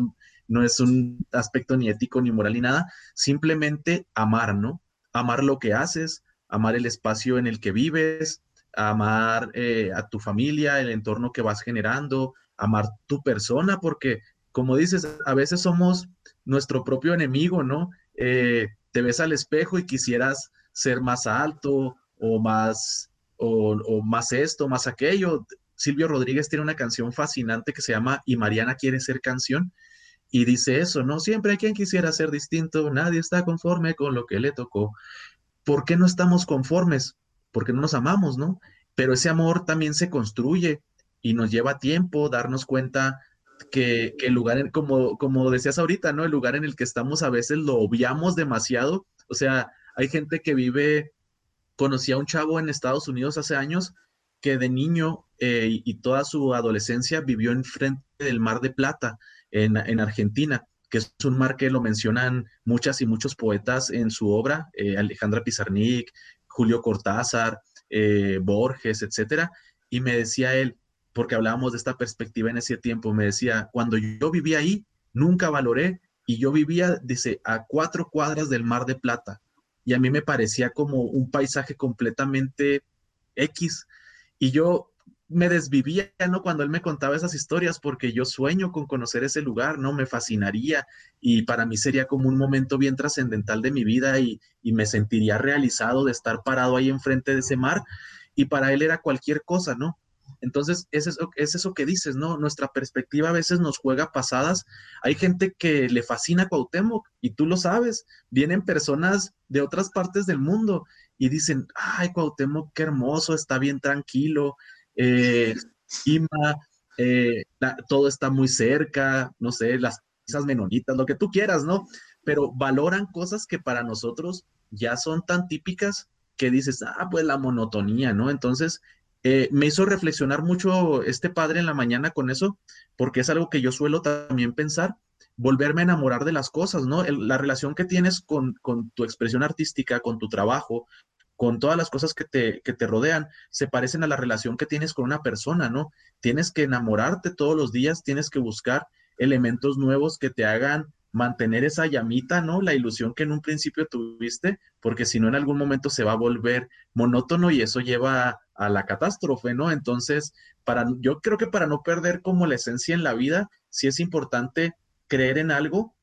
S2: no es un aspecto ni ético ni moral ni nada, simplemente amar, ¿no? Amar lo que haces, amar el espacio en el que vives, amar eh, a tu familia, el entorno que vas generando, amar tu persona, porque como dices, a veces somos nuestro propio enemigo, ¿no? Eh, te ves al espejo y quisieras ser más alto o más, o, más esto, más aquello. Silvio Rodríguez tiene una canción fascinante que se llama Y Mariana quiere ser canción. Y dice eso, ¿no? Siempre hay quien quisiera ser distinto, nadie está conforme con lo que le tocó. ¿Por qué no estamos conformes? Porque no nos amamos, ¿no? Pero ese amor también se construye y nos lleva tiempo darnos cuenta que, el lugar, como, como decías ahorita, ¿no? El lugar en el que estamos a veces lo obviamos demasiado. O sea, hay gente que vive conocí a un chavo en Estados Unidos hace años que de niño eh, y toda su adolescencia vivió enfrente del Mar de Plata, en, Argentina. que es un mar que lo mencionan muchas y muchos poetas en su obra, eh, Alejandra Pizarnik, Julio Cortázar, eh, Borges, etcétera, y me decía él, porque hablábamos de esta perspectiva en ese tiempo, me decía, cuando yo vivía ahí, nunca valoré, y yo vivía, dice, a cuatro cuadras del Mar de Plata, y a mí me parecía como un paisaje completamente X, y yo me desvivía, ¿no? Cuando él me contaba esas historias, porque yo sueño con conocer ese lugar, ¿no? Me fascinaría y para mí sería como un momento bien trascendental de mi vida y, me sentiría realizado de estar parado ahí enfrente de ese mar y para él era cualquier cosa, ¿no? Entonces, es eso, es eso que dices, ¿no? Nuestra perspectiva a veces nos juega pasadas. Hay gente que le fascina Cuauhtémoc y tú lo sabes. Vienen personas de otras partes del mundo y dicen, ay, Cuauhtémoc, qué hermoso, está bien tranquilo, eh, eh todo está muy cerca, no sé, las esas menonitas, lo que tú quieras, ¿no? Pero valoran cosas que para nosotros ya son tan típicas que dices, ah, pues la monotonía, ¿no? Entonces, eh, me hizo reflexionar mucho este padre en la mañana con eso, porque es algo que yo suelo también pensar, volverme a enamorar de las cosas, ¿no? la relación que tienes con, con, tu expresión artística, con tu trabajo, con todas las cosas que te, que te rodean, se parecen a la relación que tienes con una persona, ¿no? Tienes que enamorarte todos los días, tienes que buscar elementos nuevos que te hagan mantener esa llamita, ¿no? La ilusión que en un principio tuviste, porque si no en algún momento se va a volver monótono y eso lleva a, la catástrofe, ¿no? Entonces, para, yo creo que para no perder como la esencia en la vida, sí es importante creer en algo,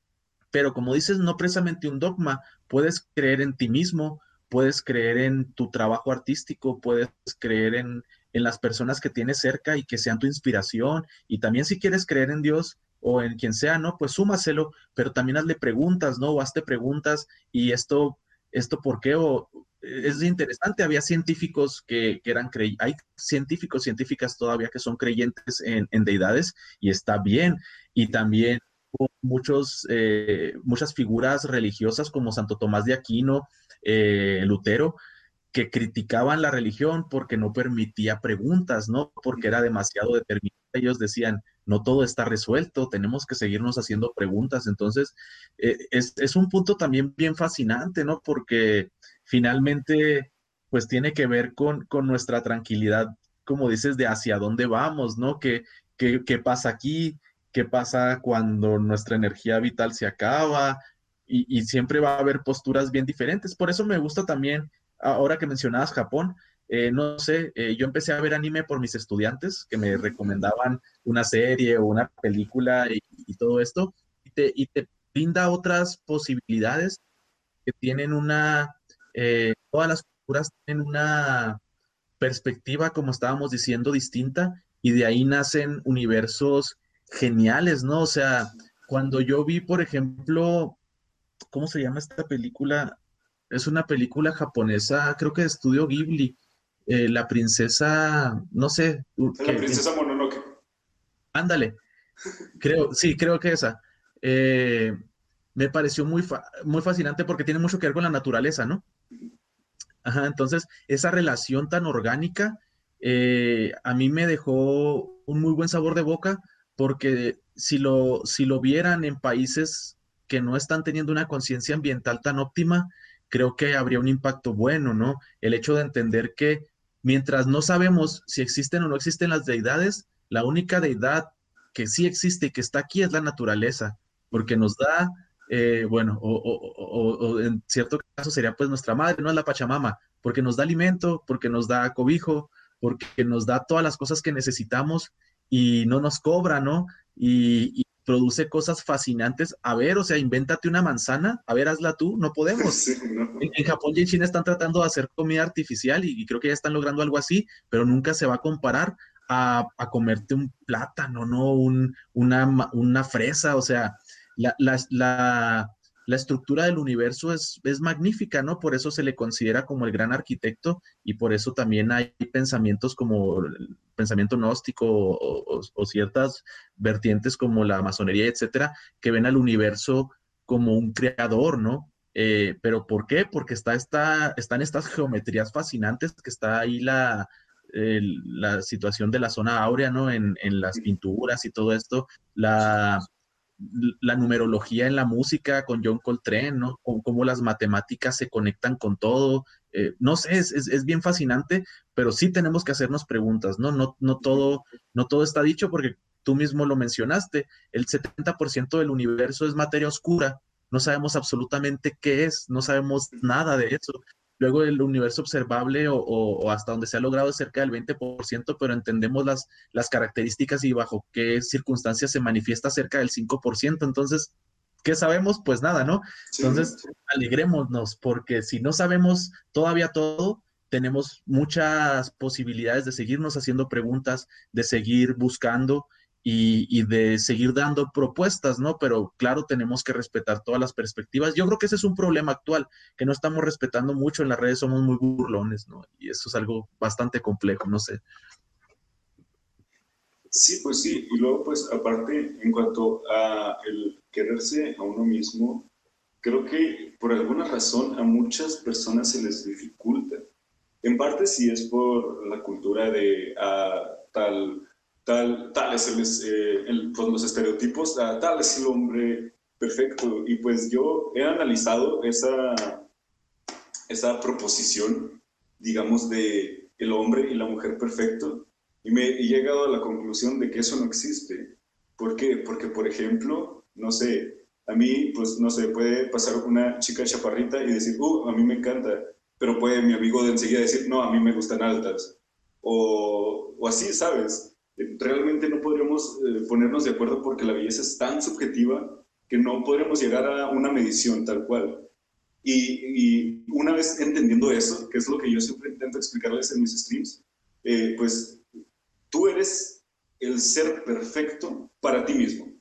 S2: pero como dices, no precisamente un dogma, puedes creer en ti mismo, puedes creer en tu trabajo artístico, puedes creer en, las personas que tienes cerca y que sean tu inspiración. Y también si quieres creer en Dios o en quien sea, ¿no? Pues súmaselo, pero también hazle preguntas, ¿no? O hazte preguntas y esto, esto por qué, es interesante, había científicos que, eran creyentes, hay científicos, científicas todavía que son creyentes en, deidades y está bien. Y también muchos, eh, muchas figuras religiosas como Santo Tomás de Aquino, eh, Lutero, que criticaban la religión porque no permitía preguntas, ¿no? Porque era demasiado determinada. Ellos decían, no todo está resuelto, tenemos que seguirnos haciendo preguntas. Entonces, eh, es, un punto también bien fascinante, ¿no? Porque finalmente, pues tiene que ver con, con nuestra tranquilidad, como dices, de hacia dónde vamos, ¿no? ¿Qué, qué, qué pasa aquí? ¿Qué pasa cuando nuestra energía vital se acaba? y, siempre va a haber posturas bien diferentes. Por eso me gusta también, ahora que mencionabas Japón, eh, no sé, eh, yo empecé a ver anime por mis estudiantes que me recomendaban una serie o una película y, todo esto, y te, y te, brinda otras posibilidades que tienen una, eh, todas las culturas tienen una perspectiva, como estábamos diciendo, distinta, y de ahí nacen universos geniales, ¿no? O sea, cuando yo vi, por ejemplo, ¿cómo se llama esta película? Es una película japonesa, creo que de estudio Ghibli. Eh, la princesa, no sé.
S1: La princesa Mononoke.
S2: Ándale. Creo, sí, creo que esa. Eh, me pareció muy, muy fascinante porque tiene mucho que ver con la naturaleza, ¿no? Ajá, entonces, esa relación tan orgánica eh, a mí me dejó un muy buen sabor de boca porque si lo, si lo vieran en países que no están teniendo una conciencia ambiental tan óptima, creo que habría un impacto bueno, ¿no? El hecho de entender que mientras no sabemos si existen o no existen las deidades, la única deidad que sí existe y que está aquí es la naturaleza, porque nos da, eh, bueno, o, en cierto caso sería pues nuestra madre, no es la Pachamama, porque nos da alimento, porque nos da cobijo, porque nos da todas las cosas que necesitamos y no nos cobra, ¿no? y, produce cosas fascinantes. A ver, o sea, invéntate una manzana, a ver, hazla tú, no podemos. <laughs> en, Japón y en China están tratando de hacer comida artificial y, creo que ya están logrando algo así, pero nunca se va a comparar a, comerte un plátano, ¿no? Un, una, una fresa, o sea, la, la, la estructura del universo es, es, magnífica, ¿no? Por eso se le considera como el gran arquitecto y por eso también hay pensamientos como el pensamiento gnóstico o, ciertas vertientes como la masonería, etcétera, que ven al universo como un creador, ¿no? Eh, pero ¿por qué? Porque está esta, están estas geometrías fascinantes, que está ahí la, la situación de la zona áurea, ¿no? En, en las pinturas y todo esto, la la numerología en la música con John Coltrane, ¿no? Cómo las matemáticas se conectan con todo. Eh, no sé, es, es, bien fascinante, pero sí tenemos que hacernos preguntas, ¿no? No, no, todo, no todo está dicho porque tú mismo lo mencionaste, el 70% del universo es materia oscura, no sabemos absolutamente qué es, no sabemos nada de eso. Luego el universo observable o, hasta donde se ha logrado es cerca del 20%, pero entendemos las, las características y bajo qué circunstancias se manifiesta cerca del 5%. Entonces, ¿qué sabemos? Pues nada, ¿no? Entonces, alegrémonos, porque si no sabemos todavía todo, tenemos muchas posibilidades de seguirnos haciendo preguntas, de seguir buscando y, de seguir dando propuestas, ¿no? Pero claro, tenemos que respetar todas las perspectivas. Yo creo que ese es un problema actual, que no estamos respetando mucho en las redes, somos muy burlones, ¿no? Y eso es algo bastante complejo, no sé.
S1: Sí, pues sí, y luego pues aparte en cuanto a el quererse a uno mismo, creo que por alguna razón a muchas personas se les dificulta. En parte sí es por la cultura de ah, tal tal, tal es eh, el, los estereotipos, tal es el hombre perfecto. Y pues yo he analizado esa, esa proposición, digamos, de el hombre y la mujer perfecto, y me he llegado a la conclusión de que eso no existe. ¿Por qué? Porque, por ejemplo, no sé, a mí, pues, no sé, puede pasar una chica chaparrita y decir, uh, a mí me encanta, pero puede mi amigo de enseguida decir, no, a mí me gustan altas. O, o así, ¿sabes? Realmente no podríamos eh, ponernos de acuerdo porque la belleza es tan subjetiva que no podríamos llegar a una medición tal cual. Y, una vez entendiendo eso, que es lo que yo siempre intento explicarles en mis streams, eh, pues tú eres el ser perfecto para ti mismo.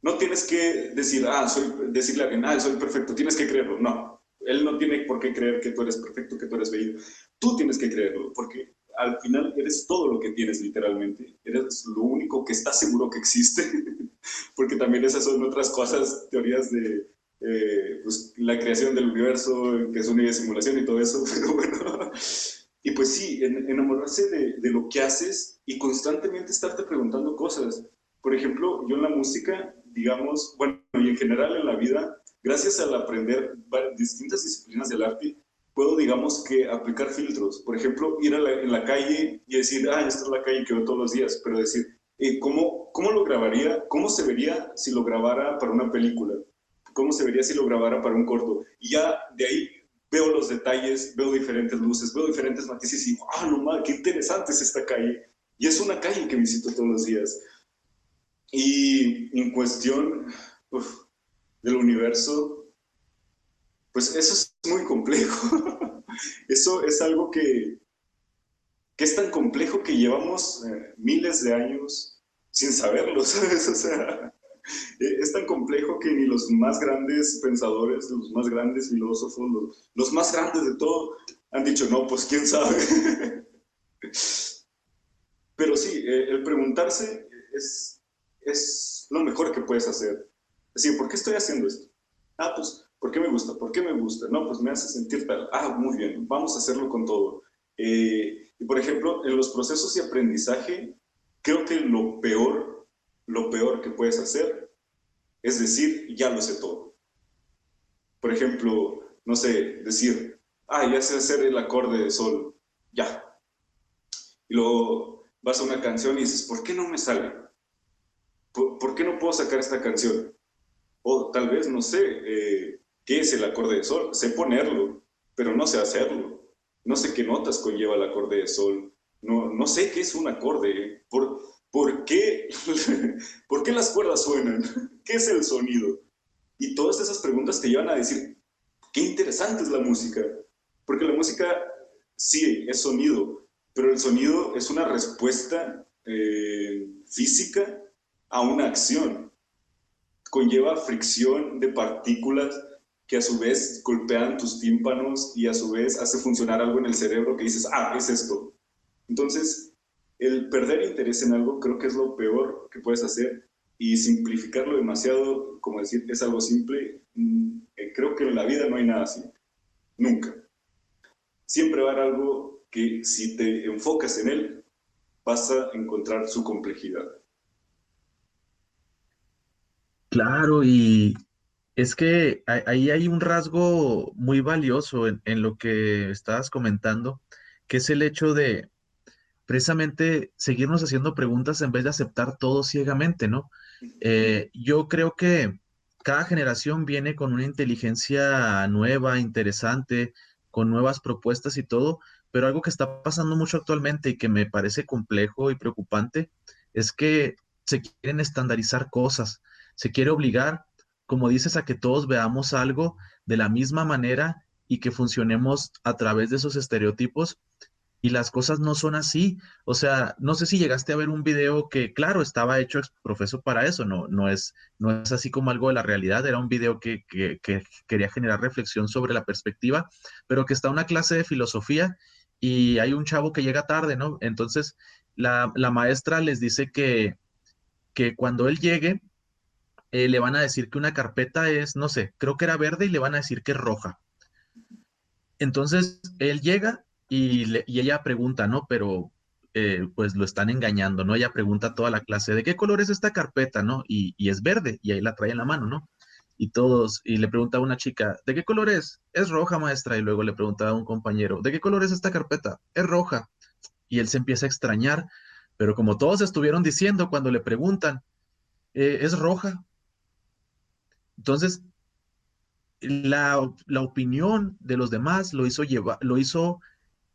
S1: No tienes que decir, ah, soy, decirle a alguien, ah, soy perfecto, tienes que creerlo. No, él no tiene por qué creer que tú eres perfecto, que tú eres bello. Tú tienes que creerlo, porque al final eres todo lo que tienes literalmente, eres lo único que está seguro que existe, <laughs> porque también esas son otras cosas, teorías de eh, pues, la creación del universo, que es una simulación y todo eso, <laughs> pero bueno. Y pues sí, enamorarse de, de lo que haces y constantemente estarte preguntando cosas. Por ejemplo, yo en la música, digamos, bueno, y en general en la vida, gracias al aprender distintas disciplinas del arte, puedo, digamos, que aplicar filtros. Por ejemplo, ir a la, en la calle y decir, ah, esta es la calle que veo todos los días, pero decir, eh, ¿cómo, ¿cómo lo grabaría? ¿Cómo se vería si lo grabara para una película? ¿Cómo se vería si lo grabara para un corto? Y ya de ahí veo los detalles, veo diferentes luces, veo diferentes matices y ah, no mal, qué interesante es esta calle. Y es una calle que visito todos los días. Y en cuestión del universo, pues eso es muy complejo. <laughs> eso es algo que, que, es tan complejo que llevamos eh, miles de años sin saberlo, <laughs> ¿sabes? O sea, e, es tan complejo que ni los más grandes pensadores, los más grandes filósofos, los, los más grandes de todo, han dicho, no, pues quién sabe. <laughs> Pero sí, eh, el preguntarse es, es lo mejor que puedes hacer. Es decir, ¿por qué estoy haciendo esto? Ah, pues ¿Por qué me gusta? ¿Por qué me gusta? No, pues me hace sentir tal. Ah, muy bien, vamos a hacerlo con todo. Eh, y por ejemplo, en los procesos de aprendizaje, creo que lo peor, lo peor que puedes hacer es decir, ya lo sé todo. Por ejemplo, no sé, decir, ah, ya sé hacer el acorde de sol, ya. Y luego vas a una canción y dices, ¿por qué no me sale? ¿Por, ¿por qué no puedo sacar esta canción? O tal vez, no sé, eh, ¿Qué es el acorde de sol? Sé ponerlo, pero no sé hacerlo. No sé qué notas conlleva el acorde de sol. No, no sé qué es un acorde. ¿Por, por, qué, <laughs> ¿Por qué las cuerdas suenan? <laughs> ¿Qué es el sonido? Y todas esas preguntas te llevan a decir, qué interesante es la música. Porque la música sí es sonido, pero el sonido es una respuesta eh, física a una acción. Conlleva fricción de partículas que a su vez golpean tus tímpanos y a su vez hace funcionar algo en el cerebro que dices, ah, es esto. Entonces, el perder interés en algo creo que es lo peor que puedes hacer y simplificarlo demasiado, como decir, es algo simple, mm, eh, creo que en la vida no hay nada así, nunca. Siempre va a haber algo que si te enfocas en él, vas a encontrar su complejidad.
S2: Claro, y es que ahí hay un rasgo muy valioso en, en lo que estabas comentando, que es el hecho de precisamente seguirnos haciendo preguntas en vez de aceptar todo ciegamente, ¿no? Eh, yo creo que cada generación viene con una inteligencia nueva, interesante, con nuevas propuestas y todo, pero algo que está pasando mucho actualmente y que me parece complejo y preocupante es que se quieren estandarizar cosas, se quiere obligar, como dices, a que todos veamos algo de la misma manera y que funcionemos a través de esos estereotipos y las cosas no son así. O sea, no sé si llegaste a ver un video que, claro, estaba hecho profeso para eso, no, no, es, no es así como algo de la realidad, era un video que, que, quería generar reflexión sobre la perspectiva, pero que está una clase de filosofía y hay un chavo que llega tarde, ¿no? Entonces, la, la maestra les dice que, que cuando él llegue, eh, le van a decir que una carpeta es, no sé, creo que era verde y le van a decir que es roja. Entonces, él llega y, ella pregunta, ¿no? Pero eh, pues lo están engañando, ¿no? Ella pregunta a toda la clase, ¿de qué color es esta carpeta, ¿no? Y, es verde, y ahí la trae en la mano, ¿no? Y todos, y le pregunta a una chica, ¿de qué color es? Es roja, maestra. Y luego le pregunta a un compañero, ¿de qué color es esta carpeta? Es roja. Y él se empieza a extrañar, pero como todos estuvieron diciendo cuando le preguntan, eh, es roja. Entonces, la, la, opinión de los demás lo hizo, llevar, lo hizo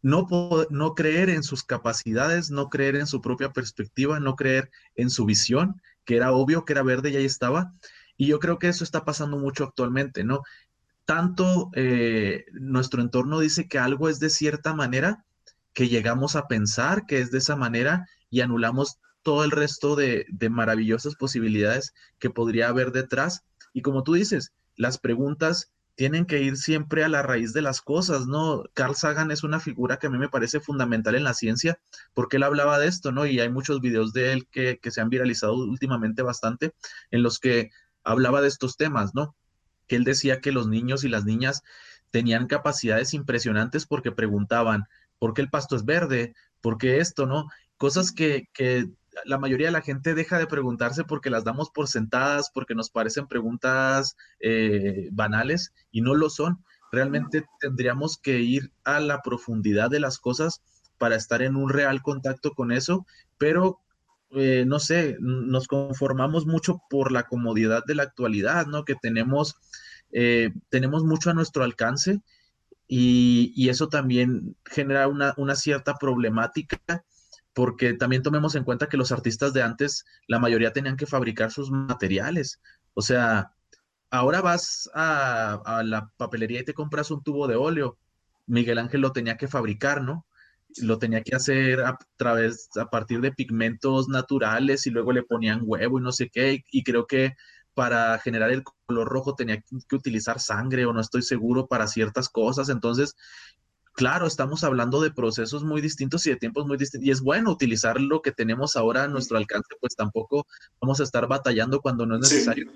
S2: no, no creer en sus capacidades, no creer en su propia perspectiva, no creer en su visión, que era obvio que era verde y ahí estaba. Y yo creo que eso está pasando mucho actualmente, ¿no? Tanto eh, nuestro entorno dice que algo es de cierta manera, que llegamos a pensar que es de esa manera y anulamos todo el resto de, de maravillosas posibilidades que podría haber detrás. Y como tú dices, las preguntas tienen que ir siempre a la raíz de las cosas, ¿no? Carl Sagan es una figura que a mí me parece fundamental en la ciencia, porque él hablaba de esto, ¿no? Y hay muchos videos de él que, se han viralizado últimamente bastante, en los que hablaba de estos temas, ¿no? Que él decía que los niños y las niñas tenían capacidades impresionantes porque preguntaban, ¿por qué el pasto es verde? ¿Por qué esto, no? Cosas que, que la mayoría de la gente deja de preguntarse porque las damos por sentadas, porque nos parecen preguntas eh, banales y no lo son. Realmente tendríamos que ir a la profundidad de las cosas para estar en un real contacto con eso, pero eh, no sé, nos conformamos mucho por la comodidad de la actualidad, ¿no? Que tenemos, eh, tenemos mucho a nuestro alcance y, eso también genera una, una cierta problemática porque también tomemos en cuenta que los artistas de antes, la mayoría tenían que fabricar sus materiales. O sea, ahora vas a, la papelería y te compras un tubo de óleo. Miguel Ángel lo tenía que fabricar, ¿no? Lo tenía que hacer a través, a partir de pigmentos naturales y luego le ponían huevo y no sé qué. Y, creo que para generar el color rojo tenía que utilizar sangre o no estoy seguro para ciertas cosas. Entonces, claro, estamos hablando de procesos muy distintos y de tiempos muy distintos. Y es bueno utilizar lo que tenemos ahora a nuestro alcance, pues tampoco vamos a estar batallando cuando no es necesario.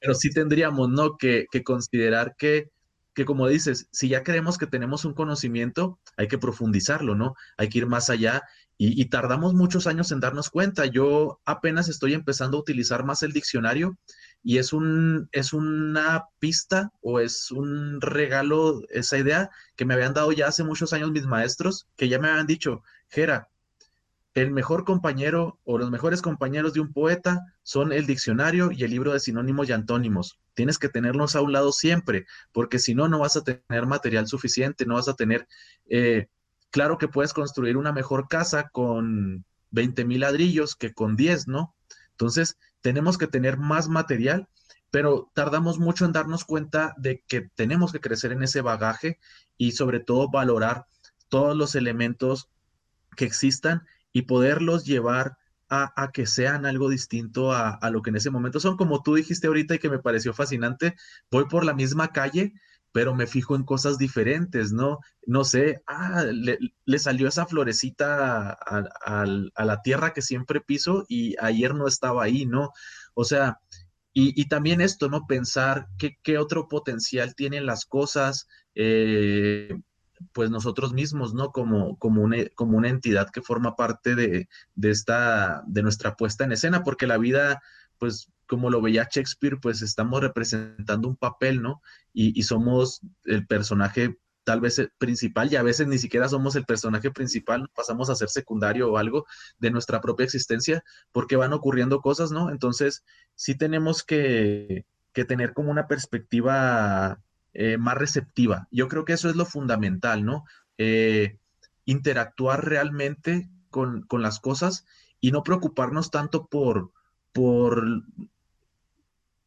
S2: Pero sí tendríamos, ¿no? Que, considerar que, que, como dices, si ya creemos que tenemos un conocimiento, hay que profundizarlo, ¿no? Hay que ir más allá y, y tardamos muchos años en darnos cuenta. Yo apenas estoy empezando a utilizar más el diccionario y es, un, es una pista o es un regalo, esa idea que me habían dado ya hace muchos años mis maestros, que ya me habían dicho, Jera, el mejor compañero o los mejores compañeros de un poeta son el diccionario y el libro de sinónimos y antónimos. Tienes que tenerlos a un lado siempre, porque si no, no vas a tener material suficiente, no vas a tener... Eh, claro que puedes construir una mejor casa con 20 mil ladrillos que con 10, ¿no? Entonces, tenemos que tener más material, pero tardamos mucho en darnos cuenta de que tenemos que crecer en ese bagaje y sobre todo valorar todos los elementos que existan y poderlos llevar a, que sean algo distinto a, a, lo que en ese momento son. Como tú dijiste ahorita y que me pareció fascinante, voy por la misma calle pero me fijo en cosas diferentes, ¿no? No sé, ah, le, salió esa florecita a, la tierra que siempre piso y ayer no estaba ahí, ¿no? O sea, y, también esto, ¿no? Pensar qué, otro potencial tienen las cosas, eh, pues nosotros mismos, ¿no? Como, como, una, como una entidad que forma parte de, de, esta, de nuestra puesta en escena, porque la vida, pues como lo veía Shakespeare, pues estamos representando un papel, ¿no? Y, somos el personaje tal vez principal y a veces ni siquiera somos el personaje principal, pasamos a ser secundario o algo de nuestra propia existencia porque van ocurriendo cosas, ¿no? Entonces, sí tenemos que, que tener como una perspectiva eh, más receptiva. Yo creo que eso es lo fundamental, ¿no? Eh, interactuar realmente con, con, las cosas y no preocuparnos tanto por, por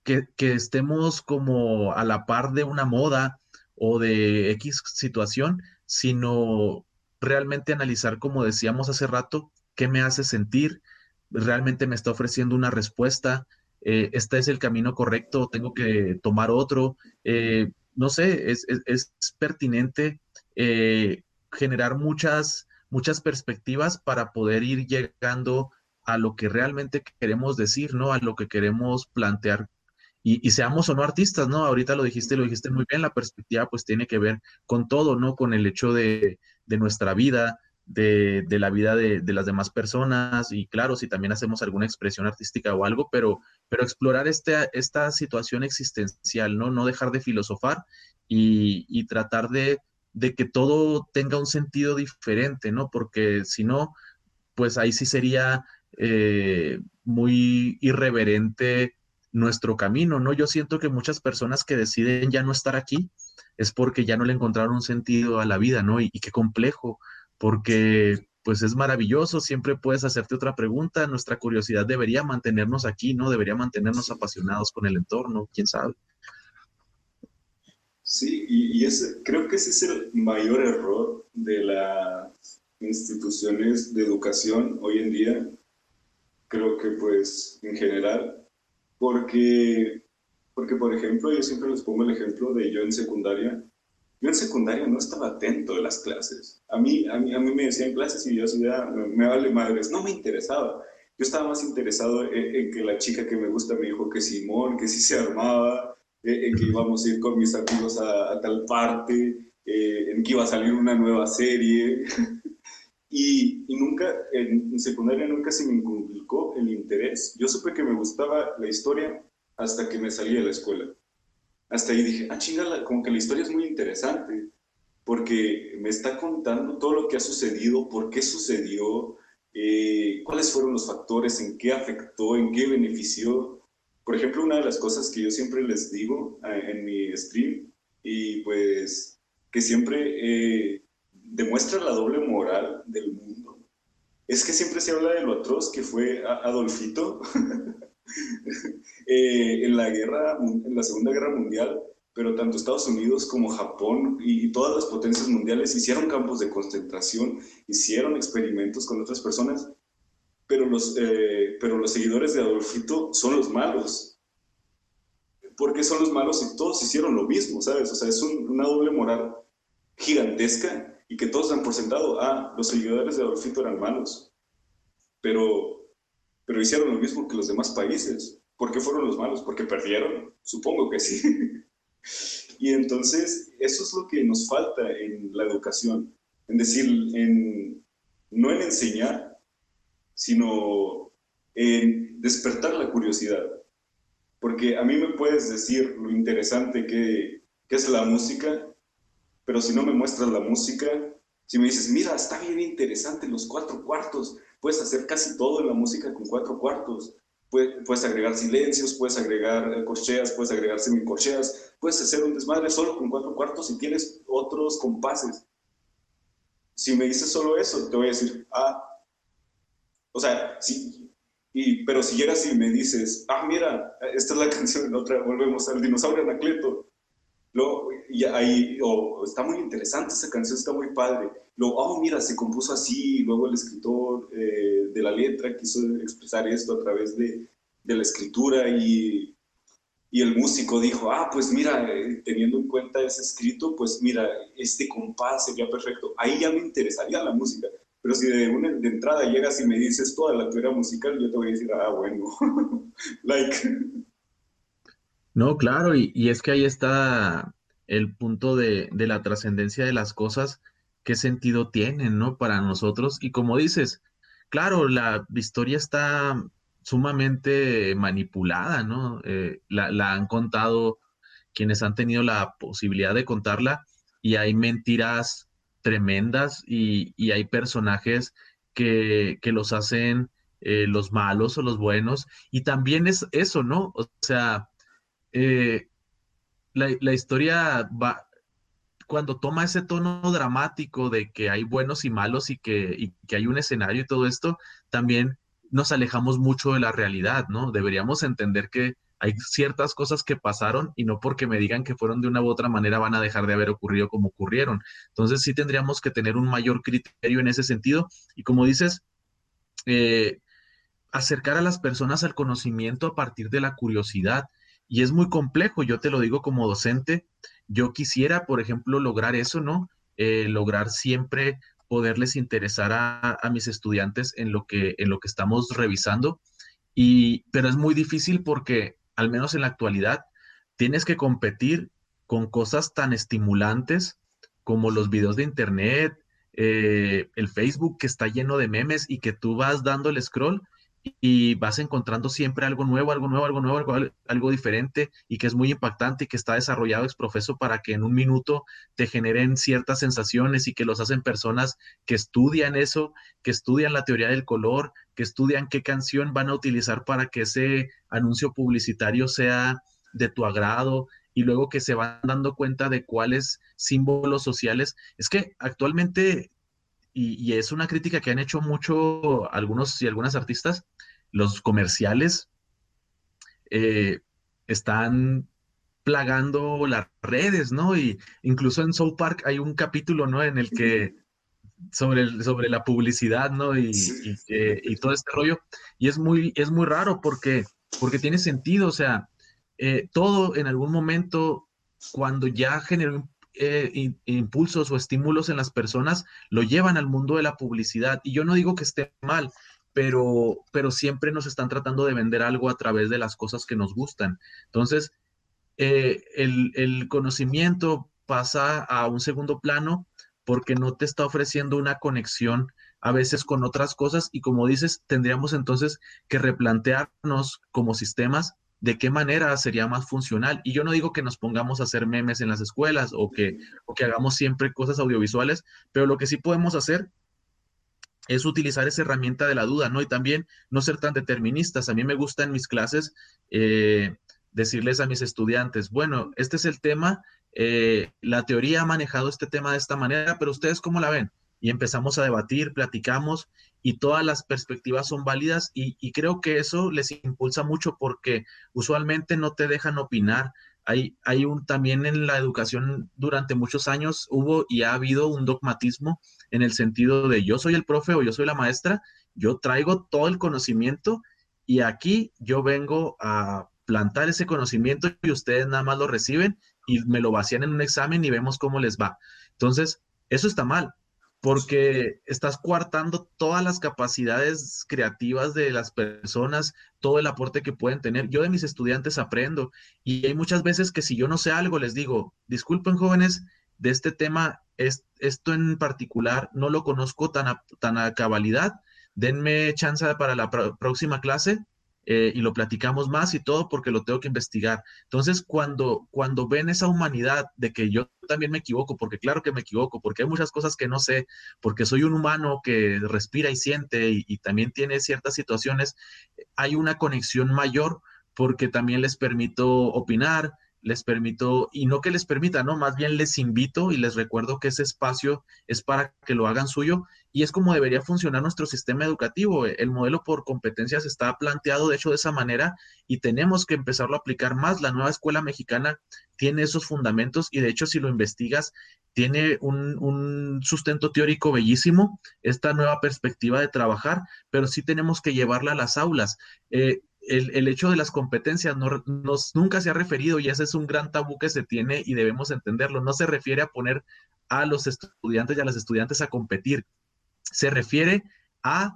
S2: que, estemos como a la par de una moda o de X situación, sino realmente analizar, como decíamos hace rato, qué me hace sentir, realmente me está ofreciendo una respuesta, eh, este es el camino correcto, tengo que tomar otro, eh, no sé, es, pertinente eh, generar muchas, muchas perspectivas para poder ir llegando a lo que realmente queremos decir, ¿no? A lo que queremos plantear y, seamos o no artistas, ¿no? Ahorita lo dijiste, lo dijiste muy bien, la perspectiva pues tiene que ver con todo, ¿no? Con el hecho de, nuestra vida, de, la vida de, las demás personas y claro, si también hacemos alguna expresión artística o algo, pero, pero explorar este, esta situación existencial, ¿no? No dejar de filosofar y, tratar de, que todo tenga un sentido diferente, ¿no? Porque si no, pues ahí sí sería eh, muy irreverente nuestro camino, ¿no? Yo siento que muchas personas que deciden ya no estar aquí es porque ya no le encontraron un sentido a la vida, ¿no? Y, qué complejo, porque pues es maravilloso, siempre puedes hacerte otra pregunta, nuestra curiosidad debería mantenernos aquí, ¿no? Debería mantenernos apasionados con el entorno, quién sabe.
S1: Sí, y, ese, creo que ese es el mayor error de las instituciones de educación hoy en día. Creo que pues en general porque, porque, por ejemplo, yo siempre les pongo el ejemplo de yo en secundaria. Yo en secundaria no estaba atento de las clases. A mí, a mí, a mí me decían clases y yo ya me, vale madres. No me interesaba. Yo estaba más interesado en, que la chica que me gusta me dijo que Simón, que sí se armaba, en que íbamos a ir con mis amigos a, tal parte, eh, en que iba a salir una nueva serie. <laughs> Y, nunca, en, secundaria nunca se me inculcó el interés. Yo supe que me gustaba la historia hasta que me salí de la escuela. Hasta ahí dije, ah, chingada, como que la historia es muy interesante, porque me está contando todo lo que ha sucedido, por qué sucedió, eh, cuáles fueron los factores, en qué afectó, en qué benefició. Por ejemplo, una de las cosas que yo siempre les digo eh, en mi stream, y pues que siempre... Eh, demuestra la doble moral del mundo. Es que siempre se habla de lo atroz que fue Adolfito <laughs> eh, en la guerra, en la Segunda Guerra Mundial, pero tanto Estados Unidos como Japón y, todas las potencias mundiales hicieron campos de concentración, hicieron experimentos con otras personas, pero los, eh, pero los seguidores de Adolfito son los malos. ¿Por qué son los malos si todos hicieron lo mismo, sabes? O sea, es una doble moral gigantesca y que todos dan por sentado, ah, los seguidores de Adolfito eran malos, pero, pero hicieron lo mismo que los demás países. ¿Por qué fueron los malos? ¿Porque perdieron? Supongo que sí. <laughs> y entonces, eso es lo que nos falta en la educación, en decir, en, no en enseñar, sino en despertar la curiosidad. Porque a mí me puedes decir lo interesante que, que es la música, pero si no me muestras la música, si me dices, mira, está bien interesante los cuatro cuartos, puedes hacer casi todo en la música con cuatro cuartos. Puedes agregar silencios, puedes agregar eh, corcheas, puedes agregar semicorcheas, puedes hacer un desmadre solo con cuatro cuartos y tienes otros compases. Si me dices solo eso, te voy a decir, ah, o sea, sí, y, pero si llegas y me dices, ah, mira, esta es la <laughs> canción, otra, volvemos al dinosaurio Anacleto, Luego, y ahí, oh, está muy interesante esa canción, está muy padre. Luego, oh, mira, se compuso así, luego el escritor eh, de la letra quiso expresar esto a través de, de la escritura y, y, el músico dijo, ah, pues mira, eh, teniendo en cuenta ese escrito, pues mira, este compás sería perfecto. Ahí ya me interesaría la música. Pero si de, una, de entrada llegas y me dices toda la teoría musical, yo te voy a decir, ah, bueno, <laughs> like.
S2: No, claro, y, es que ahí está el punto de, la trascendencia de las cosas, qué sentido tienen, ¿no? Para nosotros. Y como dices, claro, la historia está sumamente manipulada, ¿no? Eh, la, han contado quienes han tenido la posibilidad de contarla y hay mentiras tremendas y, hay personajes que, los hacen eh, los malos o los buenos y también es eso, ¿no? O sea, eh, la, historia va, cuando toma ese tono dramático de que hay buenos y malos y que, y que hay un escenario y todo esto, también nos alejamos mucho de la realidad, ¿no? Deberíamos entender que hay ciertas cosas que pasaron y no porque me digan que fueron de una u otra manera van a dejar de haber ocurrido como ocurrieron. Entonces sí tendríamos que tener un mayor criterio en ese sentido y como dices, eh, acercar a las personas al conocimiento a partir de la curiosidad. Y es muy complejo, yo te lo digo como docente, yo quisiera, por ejemplo, lograr eso, ¿no? Eh, lograr siempre poderles interesar a, mis estudiantes en lo, que, en lo que estamos revisando. Y, pero es muy difícil porque, al menos en la actualidad, tienes que competir con cosas tan estimulantes como los videos de internet, eh, el Facebook que está lleno de memes y que tú vas dando el scroll y vas encontrando siempre algo nuevo, algo nuevo, algo nuevo, algo, diferente y que es muy impactante y que está desarrollado exprofeeso para que en un minuto te generen ciertas sensaciones y que los hacen personas que estudian eso, que estudian la teoría del color, que estudian qué canción van a utilizar para que ese anuncio publicitario sea de tu agrado y luego que se van dando cuenta de cuáles símbolos sociales. Es que actualmente y, es una crítica que han hecho mucho algunos y algunas artistas, los comerciales eh, están plagando las redes, ¿no? Y incluso en South Park hay un capítulo, ¿no? En el que sobre, sobre la publicidad, ¿no? Y, y, todo este rollo. Y es muy, es muy raro porque, porque tiene sentido, o sea, eh, todo en algún momento, cuando ya generó eh, impulsos o estímulos en las personas lo llevan al mundo de la publicidad. Y yo no digo que esté mal, pero, pero siempre nos están tratando de vender algo a través de las cosas que nos gustan. Entonces, eh, el, el conocimiento pasa a un segundo plano porque no te está ofreciendo una conexión a veces con otras cosas y como dices, tendríamos entonces que replantearnos como sistemas de qué manera sería más funcional. Y yo no digo que nos pongamos a hacer memes en las escuelas o que, o que hagamos siempre cosas audiovisuales, pero lo que sí podemos hacer es utilizar esa herramienta de la duda, ¿no? Y también no ser tan deterministas. A mí me gusta en mis clases eh, decirles a mis estudiantes, bueno, este es el tema, eh, la teoría ha manejado este tema de esta manera, pero ustedes cómo la ven? Y empezamos a debatir, platicamos y todas las perspectivas son válidas y, creo que eso les impulsa mucho porque usualmente no te dejan opinar. Hay, hay un también en la educación durante muchos años hubo y ha habido un dogmatismo en el sentido de yo soy el profe o yo soy la maestra, yo traigo todo el conocimiento y aquí yo vengo a plantar ese conocimiento y ustedes nada más lo reciben y me lo vacían en un examen y vemos cómo les va. Entonces, eso está mal porque estás coartando todas las capacidades creativas de las personas, todo el aporte que pueden tener. Yo de mis estudiantes aprendo y hay muchas veces que si yo no sé algo, les digo, disculpen jóvenes, de este tema, es, esto en particular no lo conozco tan a, tan a cabalidad, denme chance para la próxima clase eh, y lo platicamos más y todo porque lo tengo que investigar. Entonces, cuando, cuando ven esa humanidad de que yo también me equivoco, porque claro que me equivoco, porque hay muchas cosas que no sé, porque soy un humano que respira y siente y, y también tiene ciertas situaciones, hay una conexión mayor porque también les permito opinar, les permito, y no que les permita, ¿no? Más bien les invito y les recuerdo que ese espacio es para que lo hagan suyo y es como debería funcionar nuestro sistema educativo. El modelo por competencias está planteado, de hecho, de esa manera y tenemos que empezarlo a aplicar más. La nueva escuela mexicana tiene esos fundamentos y de hecho, si lo investigas, tiene un, sustento teórico bellísimo, esta nueva perspectiva de trabajar, pero sí tenemos que llevarla a las aulas. Eh, el, hecho de las competencias no, nos, nunca se ha referido, y ese es un gran tabú que se tiene y debemos entenderlo, no se refiere a poner a los estudiantes y a las estudiantes a competir, se refiere a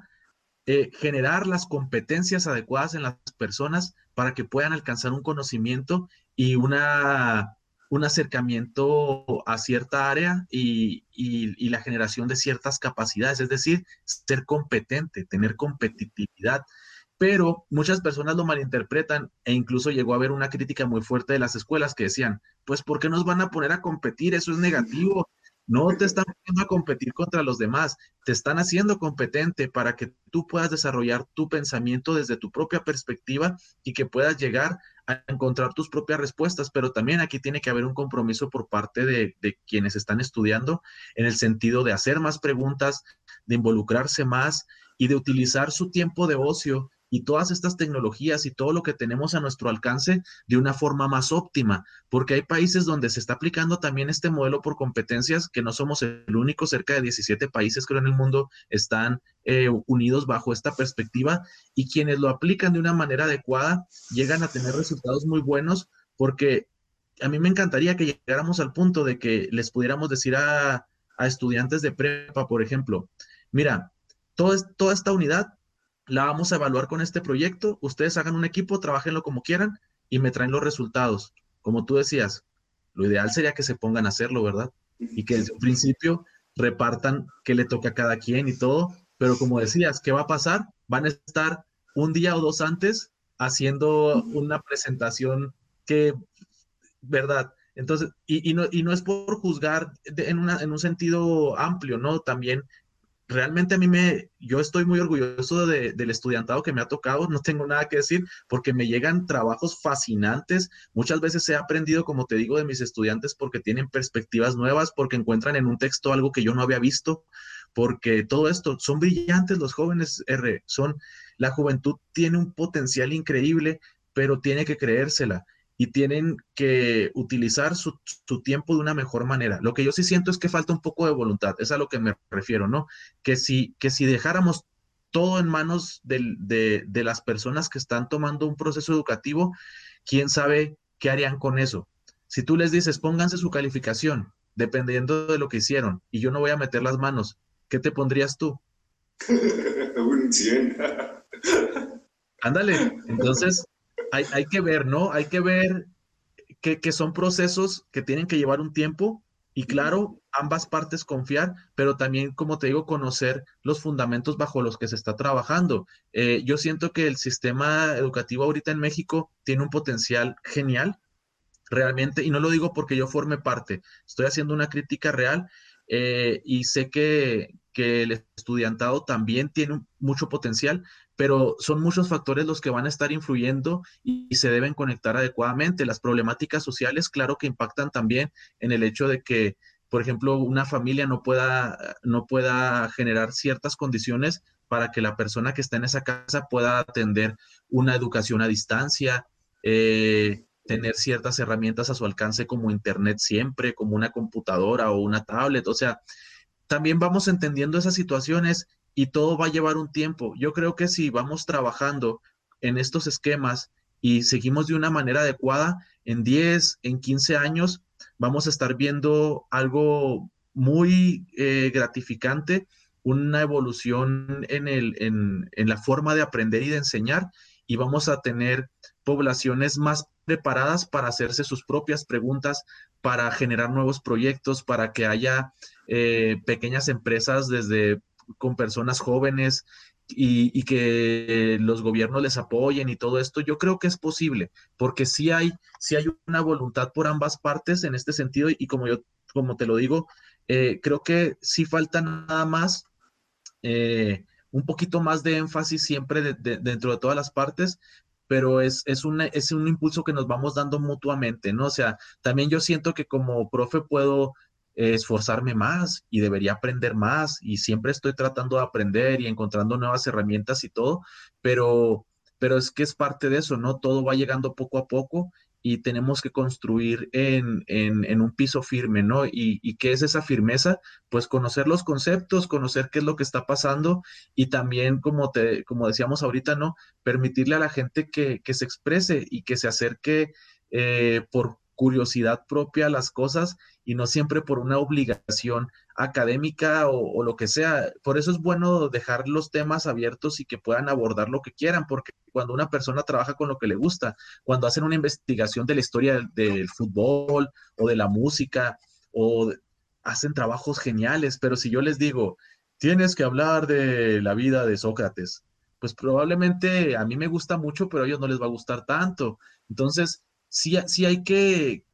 S2: eh, generar las competencias adecuadas en las personas para que puedan alcanzar un conocimiento y una, un acercamiento a cierta área y, y, la generación de ciertas capacidades, es decir, ser competente, tener competitividad pero muchas personas lo malinterpretan e incluso llegó a haber una crítica muy fuerte de las escuelas que decían, pues ¿por qué nos van a poner a competir? Eso es negativo. No te están poniendo a competir contra los demás, te están haciendo competente para que tú puedas desarrollar tu pensamiento desde tu propia perspectiva y que puedas llegar a encontrar tus propias respuestas, pero también aquí tiene que haber un compromiso por parte de, de quienes están estudiando en el sentido de hacer más preguntas, de involucrarse más y de utilizar su tiempo de ocio y todas estas tecnologías y todo lo que tenemos a nuestro alcance de una forma más óptima, porque hay países donde se está aplicando también este modelo por competencias, que no somos el único, cerca de 17 países creo en el mundo están eh, unidos bajo esta perspectiva y quienes lo aplican de una manera adecuada llegan a tener resultados muy buenos porque a mí me encantaría que llegáramos al punto de que les pudiéramos decir a, a estudiantes de prepa, por ejemplo, mira, toda esta unidad la vamos a evaluar con este proyecto, ustedes hagan un equipo, trabajenlo como quieran y me traen los resultados. Como tú decías, lo ideal sería que se pongan a hacerlo, ¿verdad? Y que desde un principio repartan qué le toca a cada quien y todo, pero como decías, ¿qué va a pasar? Van a estar un día o dos antes haciendo una presentación que, ¿verdad? Entonces, y, no, y no es por juzgar en, una, en un sentido amplio, ¿no? También realmente a mí me, yo estoy muy orgulloso del estudiantado que me ha tocado, no tengo nada que decir, porque me llegan trabajos fascinantes. Muchas veces he aprendido, como te digo, de mis estudiantes porque tienen perspectivas nuevas, porque encuentran en un texto algo que yo no había visto, porque todo esto, son brillantes los jóvenes, R, son, la juventud tiene un potencial increíble, pero tiene que creérsela y tienen que utilizar su, tiempo de una mejor manera. Lo que yo sí siento es que falta un poco de voluntad, es a lo que me refiero, ¿no? Que si, que si dejáramos todo en manos de, de las personas que están tomando un proceso educativo, quién sabe qué harían con eso. Si tú les dices, pónganse su calificación, dependiendo de lo que hicieron, y yo no voy a meter las manos, ¿qué te pondrías tú? <laughs>
S1: Un 100.
S2: Ándale, entonces hay, que ver, ¿no? Hay que ver que, son procesos que tienen que llevar un tiempo y claro, ambas partes confiar, pero también, como te digo, conocer los fundamentos bajo los que se está trabajando. Eh, yo siento que el sistema educativo ahorita en México tiene un potencial genial, realmente, y no lo digo porque yo forme parte, estoy haciendo una crítica real eh, y sé que, que el estudiantado también tiene mucho potencial, pero son muchos factores los que van a estar influyendo y, se deben conectar adecuadamente. Las problemáticas sociales, claro que impactan también en el hecho de que, por ejemplo, una familia no pueda, no pueda generar ciertas condiciones para que la persona que está en esa casa pueda atender una educación a distancia, eh, tener ciertas herramientas a su alcance como Internet siempre, como una computadora o una tablet. O sea, también vamos entendiendo esas situaciones y todo va a llevar un tiempo. Yo creo que si vamos trabajando en estos esquemas y seguimos de una manera adecuada, en 10, en 15 años vamos a estar viendo algo muy eh, gratificante, una evolución en, el, en, en la forma de aprender y de enseñar y vamos a tener poblaciones más preparadas para hacerse sus propias preguntas, para generar nuevos proyectos, para que haya eh, pequeñas empresas desde con personas jóvenes y, que los gobiernos les apoyen y todo esto, yo creo que es posible, porque sí hay, sí hay una voluntad por ambas partes en este sentido y como yo, como te lo digo, eh, creo que sí falta nada más, eh, un poquito más de énfasis siempre dentro de todas las partes, pero es, es, es un impulso que nos vamos dando mutuamente, ¿no? O sea, también yo siento que como profe puedo esforzarme más y debería aprender más y siempre estoy tratando de aprender y encontrando nuevas herramientas y todo, pero, pero es que es parte de eso, ¿no? Todo va llegando poco a poco y tenemos que construir en, en, un piso firme, ¿no? Y, y, qué es esa firmeza? Pues conocer los conceptos, conocer qué es lo que está pasando y también, como, te, como decíamos ahorita, ¿no? Permitirle a la gente que, que se exprese y que se acerque eh, por curiosidad propia a las cosas y no siempre por una obligación académica o, lo que sea. Por eso es bueno dejar los temas abiertos y que puedan abordar lo que quieran, porque cuando una persona trabaja con lo que le gusta, cuando hacen una investigación de la historia del, fútbol o de la música o hacen trabajos geniales, pero si yo les digo, tienes que hablar de la vida de Sócrates, pues probablemente a mí me gusta mucho, pero a ellos no les va a gustar tanto. Entonces, sí, sí hay que,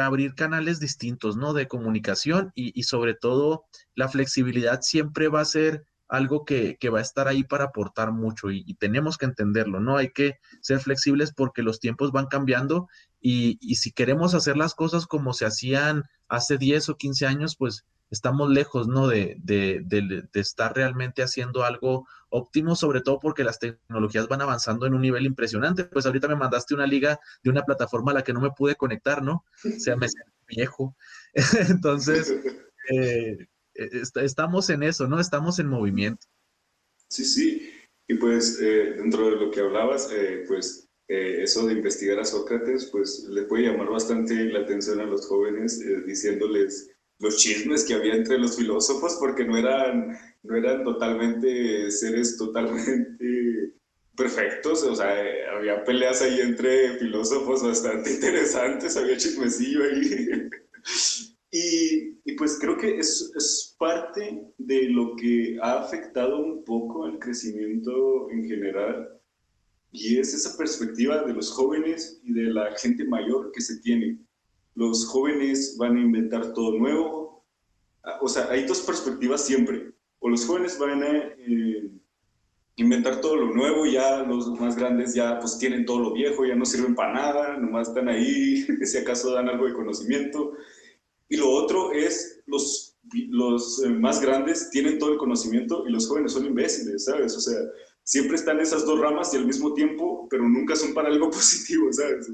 S2: abrir canales distintos, ¿no? De comunicación y, sobre todo la flexibilidad siempre va a ser algo que, va a estar ahí para aportar mucho y, tenemos que entenderlo, ¿no? Hay que ser flexibles porque los tiempos van cambiando y, y si queremos hacer las cosas como se hacían hace 10 o 15 años, pues estamos lejos, ¿no? De, de, de, estar realmente haciendo algo óptimo, sobre todo porque las tecnologías van avanzando en un nivel impresionante. Pues ahorita me mandaste una liga de una plataforma a la que no me pude conectar, ¿no? O sea, me siento viejo. <laughs> Entonces, eh, estamos en eso, ¿no? Estamos en movimiento.
S1: Sí, sí. Y pues eh, dentro de lo que hablabas, eh, pues eso de investigar a Sócrates, pues le puede llamar bastante la atención a los jóvenes diciéndoles los chismes que había entre los filósofos, porque no eran, no eran totalmente seres totalmente perfectos, o sea, había peleas ahí entre filósofos bastante interesantes, había chismecillo ahí. <laughs> y, y, pues creo que es, es parte de lo que ha afectado un poco al crecimiento en general, y es esa perspectiva de los jóvenes y de la gente mayor que se tiene los jóvenes van a inventar todo nuevo. Ah, o sea, hay dos perspectivas siempre. O los jóvenes van a eh, inventar todo lo nuevo, ya los más grandes ya pues tienen todo lo viejo, ya no sirven para nada, nomás están ahí, <laughs> si acaso dan algo de conocimiento. Y lo otro es los, los eh, más grandes tienen todo el conocimiento y los jóvenes son imbéciles, ¿sabes? O sea, siempre están esas dos ramas y al mismo tiempo, pero nunca son para algo <laughs> positivo, ¿sabes?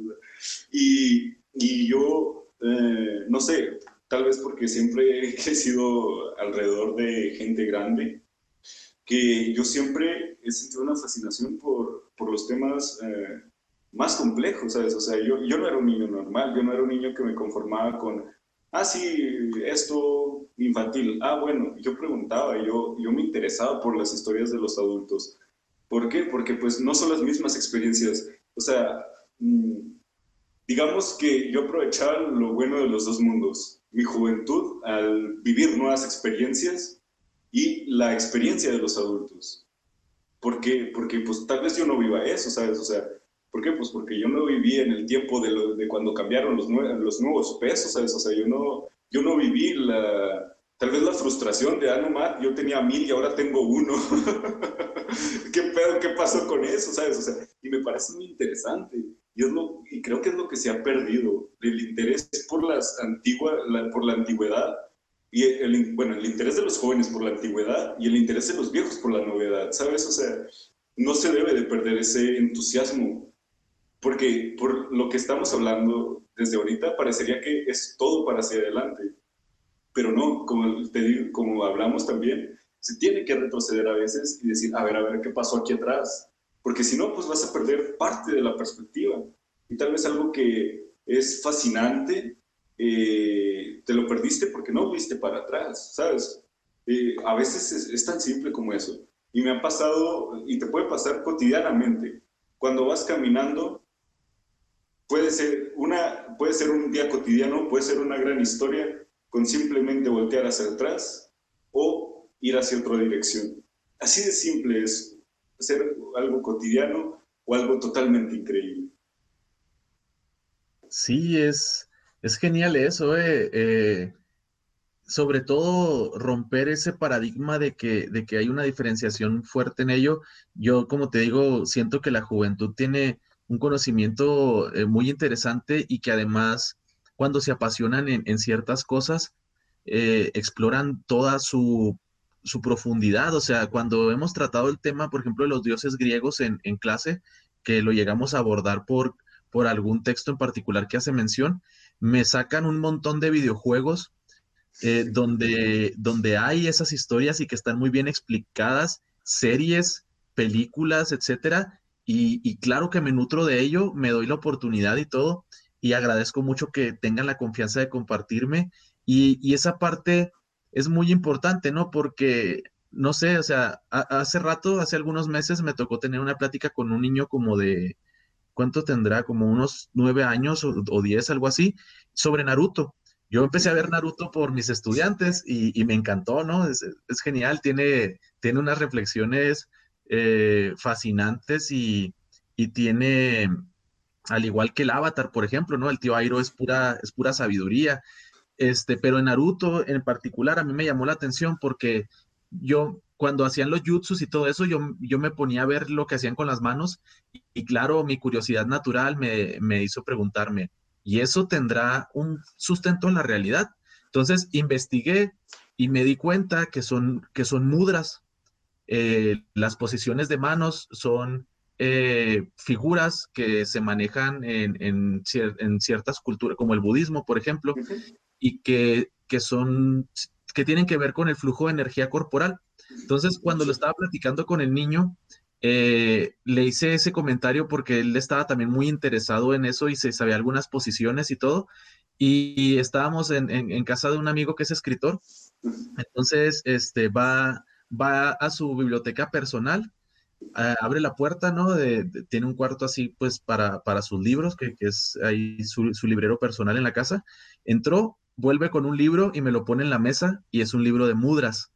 S1: Y, y yo, eh, no sé, tal vez porque siempre <laughs> he crecido alrededor de gente grande, que yo siempre he sentido una fascinación por, por los temas eh, más complejos, ¿sabes? O sea, yo, yo no era un niño normal, yo no era un niño que me conformaba con, ah, sí, esto infantil, ah, bueno, yo preguntaba, yo, yo me interesaba por las historias de los adultos. ¿Por qué? Porque pues no son las mismas experiencias. O sea, mm, digamos que yo aprovechaba lo bueno de los dos mundos, mi juventud al vivir nuevas experiencias y la experiencia de los adultos. ¿Por qué? Porque pues tal vez yo no viva eso, ¿sabes? O sea, ¿por qué? Pues porque yo no viví en el tiempo de, de cuando cambiaron los, nuevos pesos, ¿sabes? O sea, yo no, yo no viví la, tal vez la frustración de, ah, no, yo tenía mil y ahora tengo uno. <laughs> ¿Qué pedo? ¿Qué pasó con eso? ¿Sabes? O sea, y me parece muy interesante. Y, lo, y creo que es lo que se ha perdido, el interés por, las antigua, por la antigüedad, y el, bueno, el interés de los jóvenes por la antigüedad y el interés de los viejos por la novedad, ¿sabes? O sea, no se debe de perder ese entusiasmo, porque por lo que estamos hablando desde ahorita parecería que es todo para hacia adelante, pero no, como, te digo, como hablamos también, se tiene que retroceder a veces y decir, a ver, a ver, ¿qué pasó aquí atrás? Porque si no, pues vas a perder parte de la perspectiva. Y tal vez algo que es fascinante, eh, te lo perdiste porque no viste para atrás, ¿sabes? Eh, a veces es, tan simple como eso. Y me ha pasado, y te puede pasar cotidianamente. Cuando vas caminando, puede ser, una, puede ser un día cotidiano, puede ser una gran historia con simplemente voltear hacia atrás o ir hacia otra dirección. Así de simple es ser algo cotidiano o algo totalmente increíble.
S2: Sí, es, es genial eso, eh, eh, sobre todo romper ese paradigma de que, de que hay una diferenciación fuerte en ello. Yo, como te digo, siento que la juventud tiene un conocimiento eh, muy interesante y que además cuando se apasionan en, en ciertas cosas, exploran toda su su profundidad. O sea, cuando hemos tratado el tema, por ejemplo, de los dioses griegos en, clase, que lo llegamos a abordar por, por algún texto en particular que hace mención, me sacan un montón de videojuegos eh, donde, donde hay esas historias y que están muy bien explicadas, series, películas, etcétera. Y, claro que me nutro de ello, me doy la oportunidad y todo, y agradezco mucho que tengan la confianza de compartirme. Y, y esa parte es muy importante, ¿no? Porque, no sé, o sea, hace rato, hace algunos meses me tocó tener una plática con un niño como de, ¿cuánto tendrá? Como unos nueve años o, diez, algo así, sobre Naruto. Yo empecé a ver Naruto por mis estudiantes y, me encantó, ¿no? Es, genial, tiene, tiene unas reflexiones eh, fascinantes y, y, tiene, al igual que el Avatar, por ejemplo, ¿no? El tío Airo es pura, es pura sabiduría. Este, pero en Naruto en particular a mí me llamó la atención porque yo cuando hacían los jutsus y todo eso, yo, yo me ponía a ver lo que hacían con las manos y, claro, mi curiosidad natural me, me, hizo preguntarme, ¿y eso tendrá un sustento en la realidad? Entonces investigué y me di cuenta que son, que son mudras. Eh, las posiciones de manos son eh, figuras que se manejan en, en, en, ciertas culturas, como el budismo, por ejemplo, y que, que son que tienen que ver con el flujo de energía corporal. Entonces, cuando lo estaba platicando con el niño, eh, le hice ese comentario porque él estaba también muy interesado en eso y se sabía algunas posiciones y todo. Y, estábamos en, casa de un amigo que es escritor. Entonces, este, va, va a su biblioteca personal, abre la puerta, ¿no? tiene un cuarto así, pues, para, para sus libros, que, es ahí su, su, librero personal en la casa. Entró, vuelve con un libro y me lo pone en la mesa y es un libro de mudras.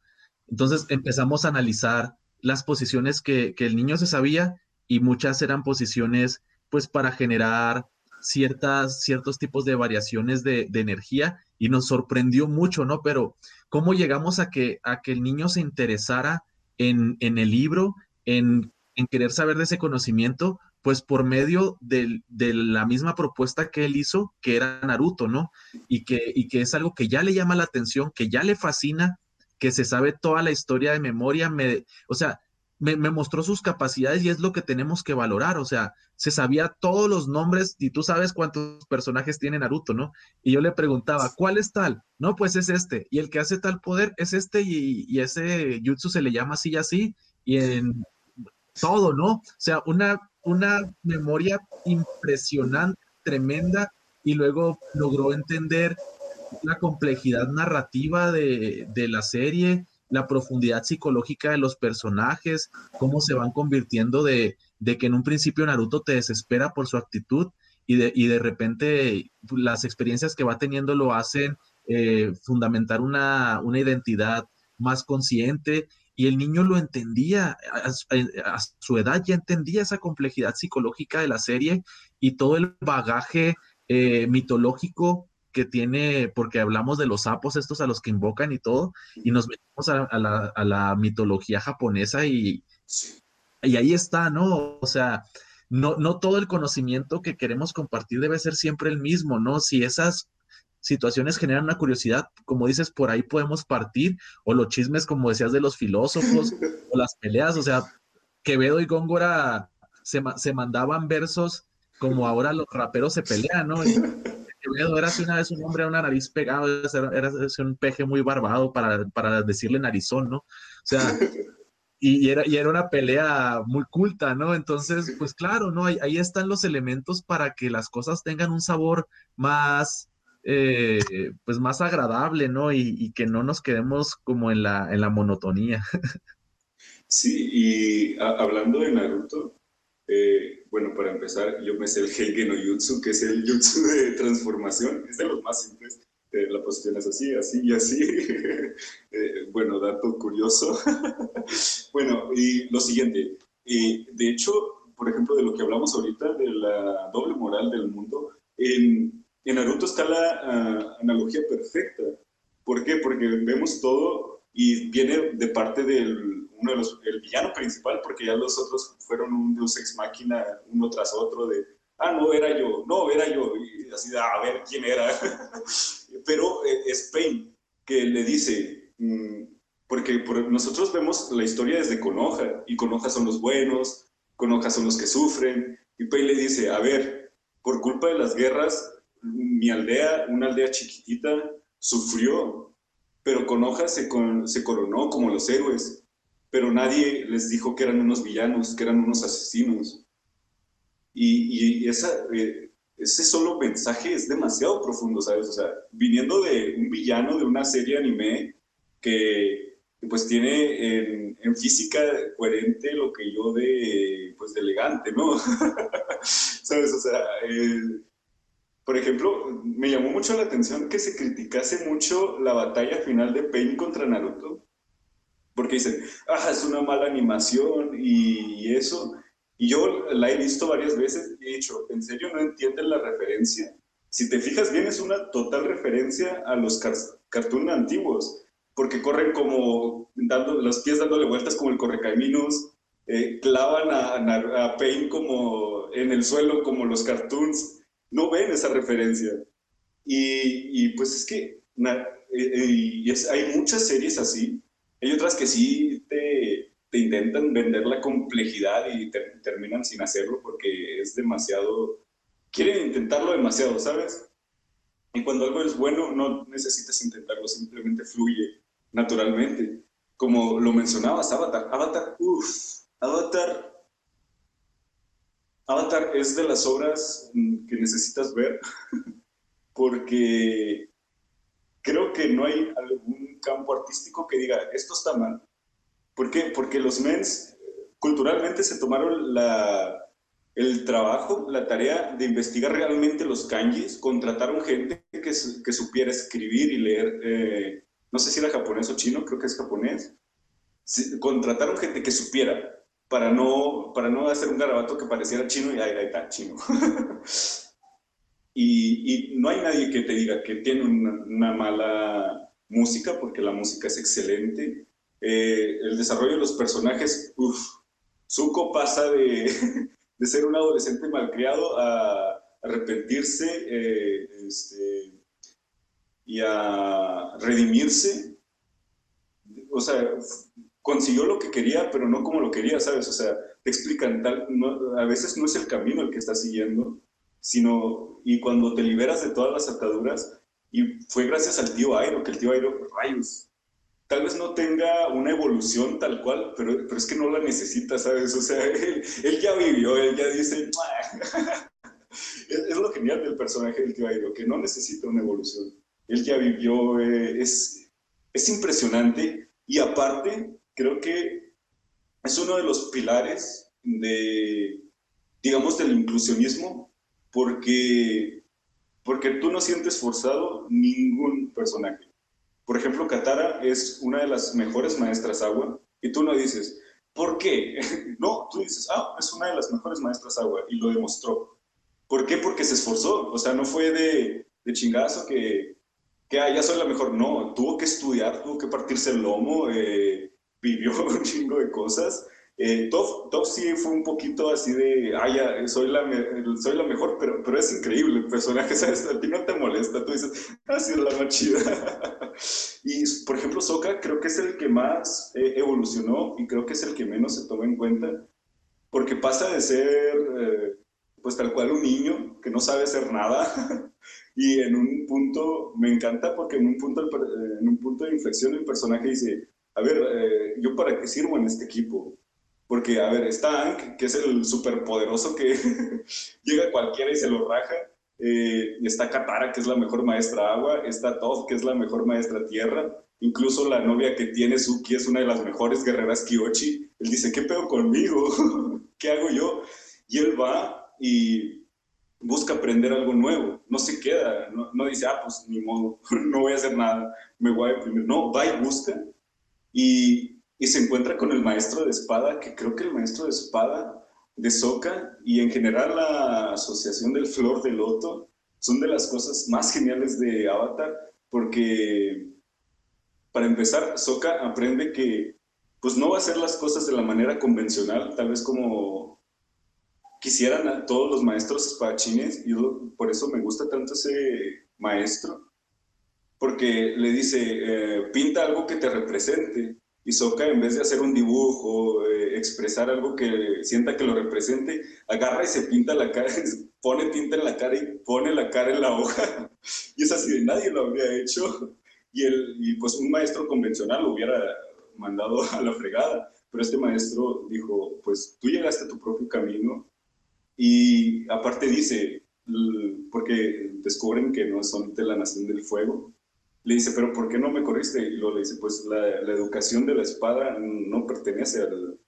S2: Entonces empezamos a analizar las posiciones que, el niño se sabía y muchas eran posiciones pues para generar ciertas, ciertos tipos de variaciones de, energía y nos sorprendió mucho, ¿no? Pero ¿cómo llegamos a que, a que el niño se interesara en, en el libro, en, en, querer saber de ese conocimiento? Pues por medio de, la misma propuesta que él hizo, que era Naruto, ¿no? Y que, y que es algo que ya le llama la atención, que ya le fascina, que se sabe toda la historia de memoria, me, o sea, me, mostró sus capacidades y es lo que tenemos que valorar, o sea, se sabía todos los nombres y tú sabes cuántos personajes tiene Naruto, ¿no? Y yo le preguntaba, ¿cuál es tal? No, pues es este, y el que hace tal poder es este y, y ese jutsu se le llama así y así, y en todo, ¿no? O sea, una una memoria impresionante, tremenda, y luego logró entender la complejidad narrativa de, la serie, la profundidad psicológica de los personajes, cómo se van convirtiendo de, que en un principio Naruto te desespera por su actitud y de, de repente las experiencias que va teniendo lo hacen eh, fundamentar una, una identidad más consciente y el niño lo entendía, a, su edad ya entendía esa complejidad psicológica de la serie y todo el bagaje eh, mitológico que tiene, porque hablamos de los sapos estos a los que invocan y todo, y nos metemos a, la, mitología japonesa y, y ahí está, ¿no? O sea, no, no todo el conocimiento que queremos compartir debe ser siempre el mismo, ¿no? Si esas situaciones generan una curiosidad, como dices, por ahí podemos partir, o los chismes, como decías, de los filósofos, <laughs> o las peleas, o sea, Quevedo y Góngora se, se mandaban versos como ahora los raperos se pelean, ¿no? Quevedo era así una vez un hombre a una nariz pegado, era, era un peje muy barbado para, para, decirle narizón, ¿no? O sea, y, era, y era una pelea muy culta, ¿no? Entonces, pues claro, ¿no? Ahí, ahí están los elementos para que las cosas tengan un sabor más, eh, pues más agradable, ¿no? Y, que no nos quedemos como en la, en la monotonía. <laughs>
S1: Sí, y hablando de Naruto, eh, bueno, para empezar, yo me sé el Heigen no Jutsu, que es el Jutsu de transformación, es de los más simples. Eh, la posición es así, así y así. <laughs> bueno, dato curioso. <laughs> bueno, y lo siguiente, de hecho, por ejemplo, de lo que hablamos ahorita, de la doble moral del mundo, en, en Naruto está la ah, analogía perfecta. ¿Por qué? Porque vemos todo y viene de parte del el villano principal, porque ya los otros fueron un deus ex máquina uno tras otro de, ah, no, era yo, no, era yo, y así de, a ver quién era. <laughs> Pero eh, es Pain que le dice, mm, porque nosotros vemos la historia desde Konoha, y Konoha son los buenos, Konoha son los que sufren, y Pain le dice, a ver, por culpa de las guerras, mi aldea, una aldea chiquitita, sufrió, pero con hojas se, se coronó como los héroes, pero nadie les dijo que eran unos villanos, que eran unos asesinos. Y, esa, eh, ese solo mensaje es demasiado profundo, ¿sabes? O sea, viniendo de un villano de una serie anime que, pues tiene en, física coherente lo que yo de, pues, elegante, ¿no? <laughs> ¿Sabes? O sea, eh, por ejemplo, me llamó mucho la atención que se criticase mucho la batalla final de Pain contra Naruto, porque dicen, ah, es una mala animación y, eso. Y yo la he visto varias veces y he dicho, ¿en serio no entienden la referencia? Si te fijas bien, es una total referencia a los cartoons antiguos, porque corren como dando los pies dándole vueltas como el correcaminos, eh, clavan a, a, Pain como en el suelo como los cartoons, no ven esa referencia. Y, y pues es que eh, eh, hay muchas series así, hay otras que sí te, te intentan vender la complejidad y terminan sin hacerlo porque es demasiado, quieren intentarlo demasiado, ¿sabes? Y cuando algo es bueno, no necesitas intentarlo, simplemente fluye naturalmente. Como lo mencionabas, Avatar. Avatar, uff, Avatar. Avatar es de las obras mm, que necesitas ver <laughs> porque creo que no hay algún campo artístico que diga, esto está mal. ¿Por qué? Porque los mens culturalmente se tomaron la, el trabajo, la tarea de investigar realmente los kanjis, contrataron gente que, que supiera escribir y leer, eh, no sé si era japonés o chino, creo que es japonés, contrataron gente que supiera para no, para no hacer un garabato que pareciera chino y ahí, está, chino. <laughs> y, y, no hay nadie que te diga que tiene una, mala música, porque la música es excelente. Eh, el desarrollo de los personajes, uff, Zuko pasa de, <laughs> de, ser un adolescente malcriado a arrepentirse eh, este, y a redimirse. O sea, consiguió lo que quería, pero no como lo quería, ¿sabes? O sea, te explican, tal, a veces no es el camino el que estás siguiendo, sino, y cuando te liberas de todas las ataduras, y fue gracias al tío Airo, que el tío Airo, rayos, tal vez no tenga una evolución tal cual, pero, pero es que no la necesita, ¿sabes? O sea, <laughs> él, ya vivió, él ya dice, <laughs> es, es, lo genial del personaje del tío Airo, que no necesita una evolución. Él ya vivió, eh, es, es impresionante, y aparte, creo que es uno de los pilares de, digamos, del inclusionismo, porque, porque tú no sientes forzado ningún personaje. Por ejemplo, Katara es una de las mejores maestras agua y tú no dices, ¿por qué? <laughs> No, tú dices, ah, es una de las mejores maestras agua y lo demostró. ¿Por qué? Porque se esforzó. O sea, no fue de, de chingazo que, que ah, ya soy la mejor. No, tuvo que estudiar, tuvo que partirse el lomo, eh, vivió <laughs> un chingo de cosas. Eh, Top, sí fue un poquito así de, ya, soy la, soy la mejor, pero, pero es increíble el personaje, <laughs> ¿sabes? A ti no te molesta, tú dices, ah, sí, es la más chida. <laughs> y, por ejemplo, Soka creo que es el que más eh, evolucionó y creo que es el que menos se toma en cuenta, porque pasa de ser, eh, pues tal cual, un niño que no sabe hacer nada. y en un punto, me encanta porque en un punto, en un punto de inflexión el personaje dice, a ver, eh, ¿yo para qué sirvo en este equipo? Porque, a ver, está Ank, que es el superpoderoso que <laughs> llega cualquiera y se lo raja. Eh, está Katara, que es la mejor maestra agua. Está Todd, que es la mejor maestra tierra. Incluso la novia que tiene Suki es una de las mejores guerreras Kyochi. Él dice, ¿qué pedo conmigo? <laughs> ¿Qué hago yo? Y él va y busca aprender algo nuevo. No se queda, no, no dice, ah, pues ni modo, <laughs> no voy a hacer nada, me voy a deprimir. No, va y busca y, se encuentra con el maestro de espada, que creo que el maestro de espada de Soka y en general la asociación del Flor de Loto son de las cosas más geniales de Avatar, porque para empezar, Soka aprende que pues no va a hacer las cosas de la manera convencional, tal vez como quisieran a todos los maestros espadachines, y por eso me gusta tanto ese maestro, porque le dice, eh, pinta algo que te represente. Y Soka, en vez de hacer un dibujo, eh, expresar algo que sienta que lo represente, agarra y se pinta la cara, <laughs> pone tinta en la cara y pone la cara en la hoja. <laughs> y es así de nadie lo habría hecho. Y, el, y pues un maestro convencional lo hubiera mandado <laughs> a la fregada. Pero este maestro dijo, pues tú llegaste a tu propio camino. Y aparte dice, porque descubren que no son de la nación del fuego, le dice, pero ¿por qué no me corriste? Y luego le dice, pues la, educación de la espada no pertenece al,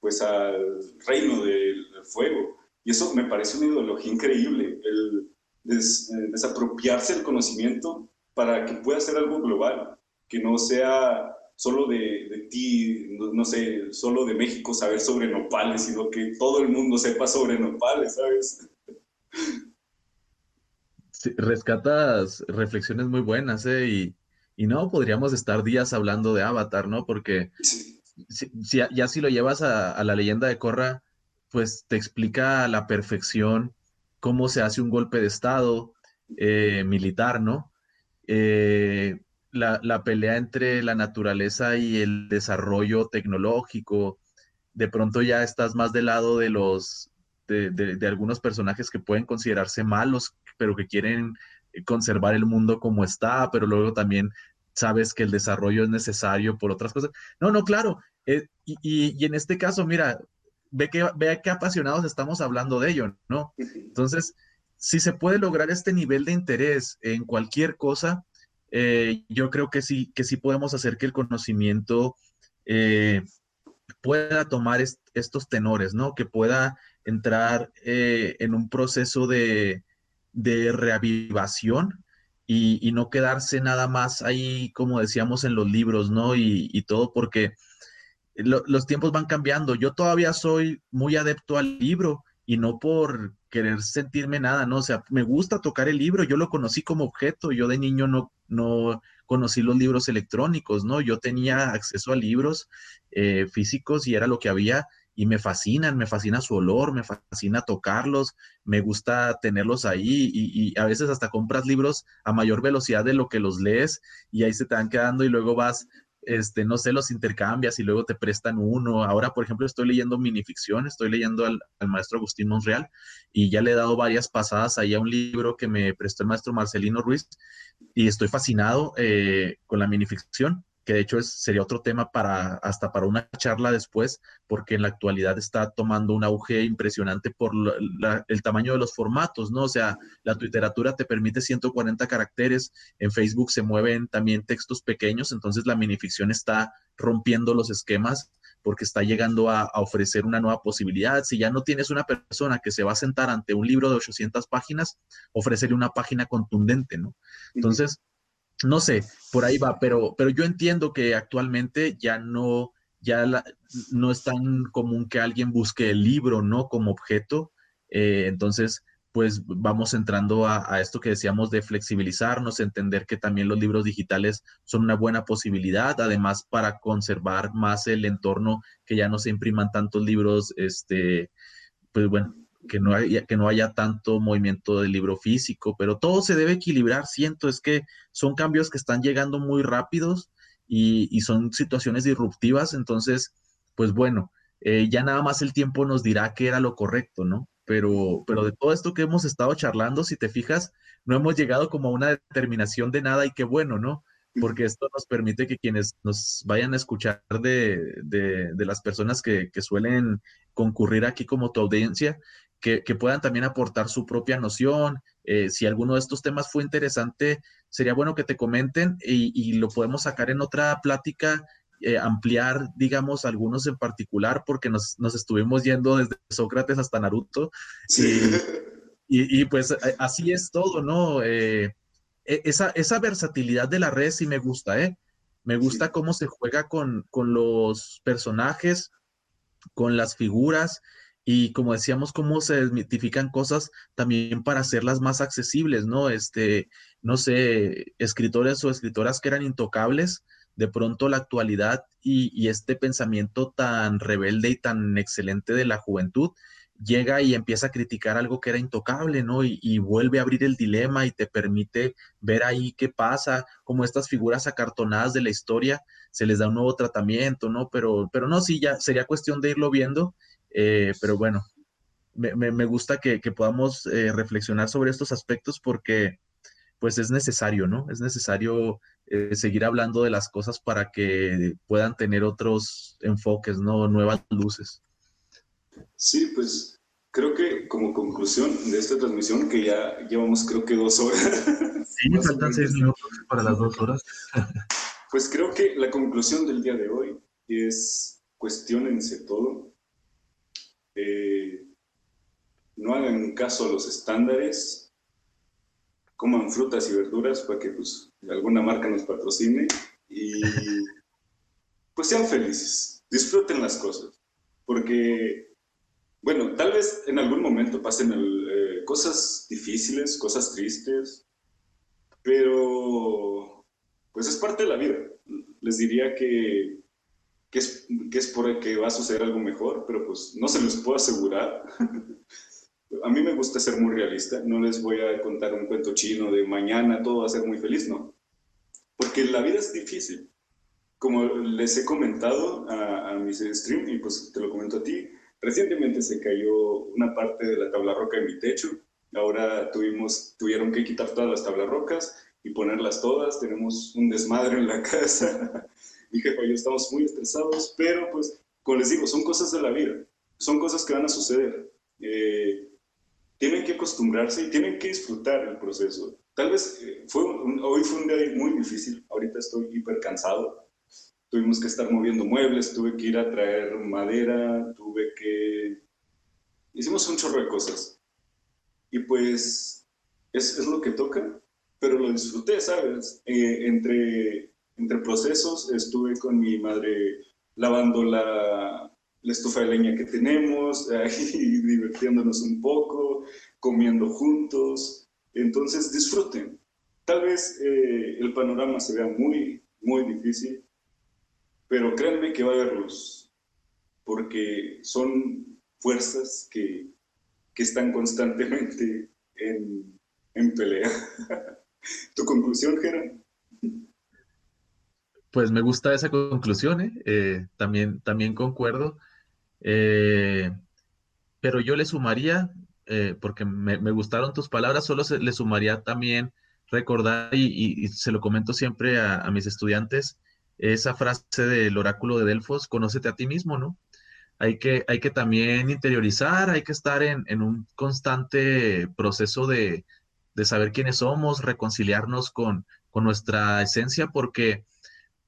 S1: pues al reino del fuego. Y eso me parece una ideología increíble, el eh, desapropiarse el conocimiento para que pueda ser algo global, que no sea solo de, de ti, no, sé, solo de México saber sobre nopales, sino que todo el mundo sepa sobre nopales, ¿sabes? <laughs>
S2: rescatas reflexiones muy buenas, ¿eh? Y, y, no, podríamos estar días hablando de Avatar, ¿no? Porque si, ya si lo llevas a, la leyenda de Korra, pues te explica a la perfección cómo se hace un golpe de Estado eh, militar, ¿no? Eh, la, pelea entre la naturaleza y el desarrollo tecnológico, de pronto ya estás más del lado de los, de, algunos personajes que pueden considerarse malos, pero que quieren conservar el mundo como está, pero luego también sabes que el desarrollo es necesario por otras cosas. No, no, claro. Eh, y, en este caso, mira, ve que, ve qué apasionados estamos hablando de ello, ¿no? Entonces, si se puede lograr este nivel de interés en cualquier cosa, eh, yo creo que sí, que sí podemos hacer que el conocimiento eh, pueda tomar estos tenores, ¿no? Que pueda entrar en un proceso de, reavivación y, no quedarse nada más ahí, como decíamos en los libros, ¿no? Y, todo porque los tiempos van cambiando. Yo todavía soy muy adepto al libro y no por querer sentirme nada, ¿no? O sea, me gusta tocar el libro, yo lo conocí como objeto, yo de niño no, no conocí los libros electrónicos, ¿no? Yo tenía acceso a libros eh, físicos y era lo que había y me fascinan, me fascina su olor, me fascina tocarlos, me gusta tenerlos ahí y, y, a veces hasta compras libros a mayor velocidad de lo que los lees y ahí se te van quedando y luego vas este, no sé, los intercambias y luego te prestan uno. Ahora, por ejemplo, estoy leyendo minificción, estoy leyendo al, maestro Agustín Monreal y ya le he dado varias pasadas ahí a un libro que me prestó el maestro Marcelino Ruiz y estoy fascinado eh, con la minificción que de hecho es, sería otro tema para hasta para una charla después, porque en la actualidad está tomando un auge impresionante por el tamaño de los formatos, ¿no? O sea, la literatura te permite 140 caracteres, en Facebook se mueven también textos pequeños, entonces la minificción está rompiendo los esquemas porque está llegando a, a, ofrecer una nueva posibilidad. Si ya no tienes una persona que se va a sentar ante un libro de 800 páginas, ofrecerle una página contundente, ¿no? Entonces, no sé, por ahí va, pero, pero yo entiendo que actualmente ya no, ya no es tan común que alguien busque el libro, ¿no? Como objeto. Eh, entonces, pues vamos entrando a, esto que decíamos de flexibilizarnos, entender que también los libros digitales son una buena posibilidad, además para conservar más el entorno, que ya no se impriman tantos libros, este, pues bueno, que no, haya, que no haya tanto movimiento del libro físico, pero todo se debe equilibrar, siento, es que son cambios que están llegando muy rápidos y, son situaciones disruptivas, entonces, pues bueno, eh, ya nada más el tiempo nos dirá qué era lo correcto, ¿no? Pero, pero de todo esto que hemos estado charlando, si te fijas, no hemos llegado como a una determinación de nada y qué bueno, ¿no? porque esto nos permite que quienes nos vayan a escuchar de, de, las personas que, que, suelen concurrir aquí como tu audiencia, que, puedan también aportar su propia noción. Eh, si alguno de estos temas fue interesante, sería bueno que te comenten y, lo podemos sacar en otra plática, eh, ampliar, digamos, algunos en particular, porque nos, estuvimos yendo desde Sócrates hasta Naruto. Y, pues así es todo, ¿no? Eh, e, esa, esa, versatilidad de la red sí me gusta, ¿eh? Me gusta cómo se juega con, con los personajes, con las figuras y como decíamos, cómo se desmitifican cosas también para hacerlas más accesibles, ¿no? Este, no sé, escritores o escritoras que eran intocables, de pronto la actualidad y, este pensamiento tan rebelde y tan excelente de la juventud llega y empieza a criticar algo que era intocable, ¿no? Y, y, vuelve a abrir el dilema y te permite ver ahí qué pasa, como estas figuras acartonadas de la historia se les da un nuevo tratamiento, ¿no? Pero, pero no, sí, ya sería cuestión de irlo viendo eh, pero bueno, me, gusta que, podamos eh, reflexionar sobre estos aspectos porque pues es necesario, ¿no? Es necesario eh, seguir hablando de las cosas para que puedan tener otros enfoques, ¿no? Nuevas luces.
S1: Sí, pues creo que como conclusión de esta transmisión, que ya llevamos creo que dos horas.
S2: Sí, faltan seis minutos para las dos horas.
S1: pues creo que la conclusión del día de hoy es cuestionense todo, eh, no hagan caso a los estándares, coman frutas y verduras para que pues, alguna marca nos patrocine y, sean felices, disfruten las cosas, porque, bueno, tal vez en algún momento pasen eh, cosas difíciles, cosas tristes, pero pues es parte de la vida. Les diría que, que, es, que es por que va a suceder algo mejor, pero pues no se les puedo asegurar. <laughs> a mí me gusta ser muy realista, no les voy a contar un cuento chino de mañana todo va a ser muy feliz, no. Porque la vida es difícil. Como les he comentado a, a mis stream, y pues te lo comento a ti, recientemente se cayó una parte de la tabla roca en mi techo. Ahora tuvimos, tuvieron que quitar todas las tablas rocas y ponerlas todas. Tenemos un desmadre en la <laughs> casa. Mi jefa y yo estamos muy estresados, pero pues, como les digo, son cosas de la vida. Son cosas que van a suceder. Eh, tienen que acostumbrarse y tienen que disfrutar el proceso. Tal vez eh, fue hoy fue un día muy difícil, ahorita estoy hiper cansado. Tuvimos que estar moviendo muebles, tuve que ir a traer madera, tuve que... Hicimos un chorro de cosas. Y pues es, es lo que toca, pero lo disfruté, ¿sabes? Eh, entre, entre procesos estuve con mi madre lavando la, estufa de leña que tenemos, <laughs> ahí divirtiéndonos un poco, comiendo juntos. Entonces disfruten. Tal vez eh, el panorama se vea muy, muy difícil, pero créanme que va a haber luz, porque son fuerzas que, que están constantemente en, en pelea. <laughs> ¿Tu conclusión, Gerard?
S2: Pues me gusta esa conclusión, ¿eh? Eh, también, también concuerdo. Eh, pero yo le sumaría, eh, porque me, gustaron tus palabras, solo le sumaría también recordar, y, se lo comento siempre a, mis estudiantes, esa frase del oráculo de Delfos, conócete a ti mismo, ¿no? Hay que, hay que también interiorizar, hay que estar en, un constante proceso de, saber quiénes somos, reconciliarnos con, con nuestra esencia, porque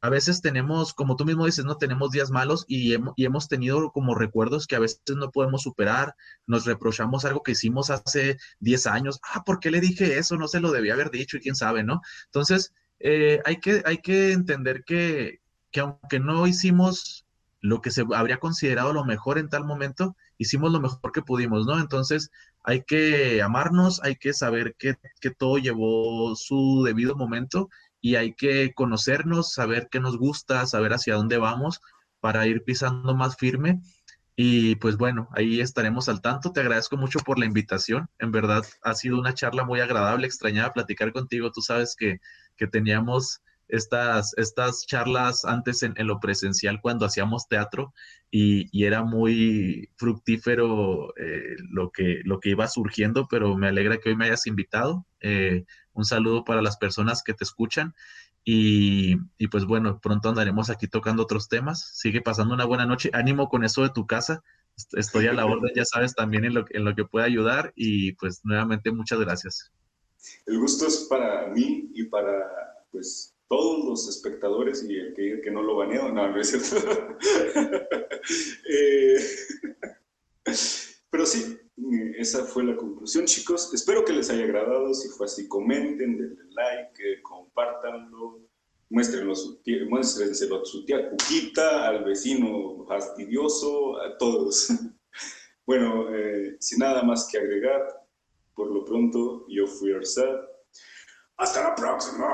S2: a veces tenemos, como tú mismo dices, no tenemos días malos y, hemos tenido como recuerdos que a veces no podemos superar, nos reprochamos algo que hicimos hace 10 años, ah, ¿por qué le dije eso? No se lo debía haber dicho y quién sabe, ¿no? Entonces, eh, hay, que, hay que entender que, que aunque no hicimos lo que se habría considerado lo mejor en tal momento, hicimos lo mejor que pudimos, ¿no? Entonces, hay que amarnos, hay que saber que todo llevó su debido momento y hay que conocernos, saber qué nos gusta, saber hacia dónde vamos para ir pisando más firme. Y pues bueno, ahí estaremos al tanto. Te agradezco mucho por la invitación. En verdad ha sido una charla muy agradable, extrañaba platicar contigo. Tú sabes que, que teníamos estas, estas charlas antes en, lo presencial cuando hacíamos teatro y, y era muy fructífero eh, lo, que, lo que iba surgiendo, pero me alegra que hoy me hayas invitado. Eh, un saludo para las personas que te escuchan y, y, pues bueno, pronto andaremos aquí tocando otros temas. Sigue pasando una buena noche. Ánimo con eso de tu casa. Estoy a la <laughs> orden, ya sabes, también en lo, en lo que pueda ayudar y pues nuevamente muchas gracias.
S1: El gusto es para mí y para pues todos los espectadores y el que, que no lo baneo, no, no es cierto. <laughs> eh, <laughs> pero sí, esa fue la conclusión, chicos. Espero que les haya agradado. Si fue así, comenten, denle like, compártanlo, muéstrenlo, muéstrenselo a su tía Cuquita, al vecino fastidioso, a todos. <laughs> bueno, eh, sin nada más que agregar, por lo pronto, yo fui Arsad. ¡Hasta la próxima!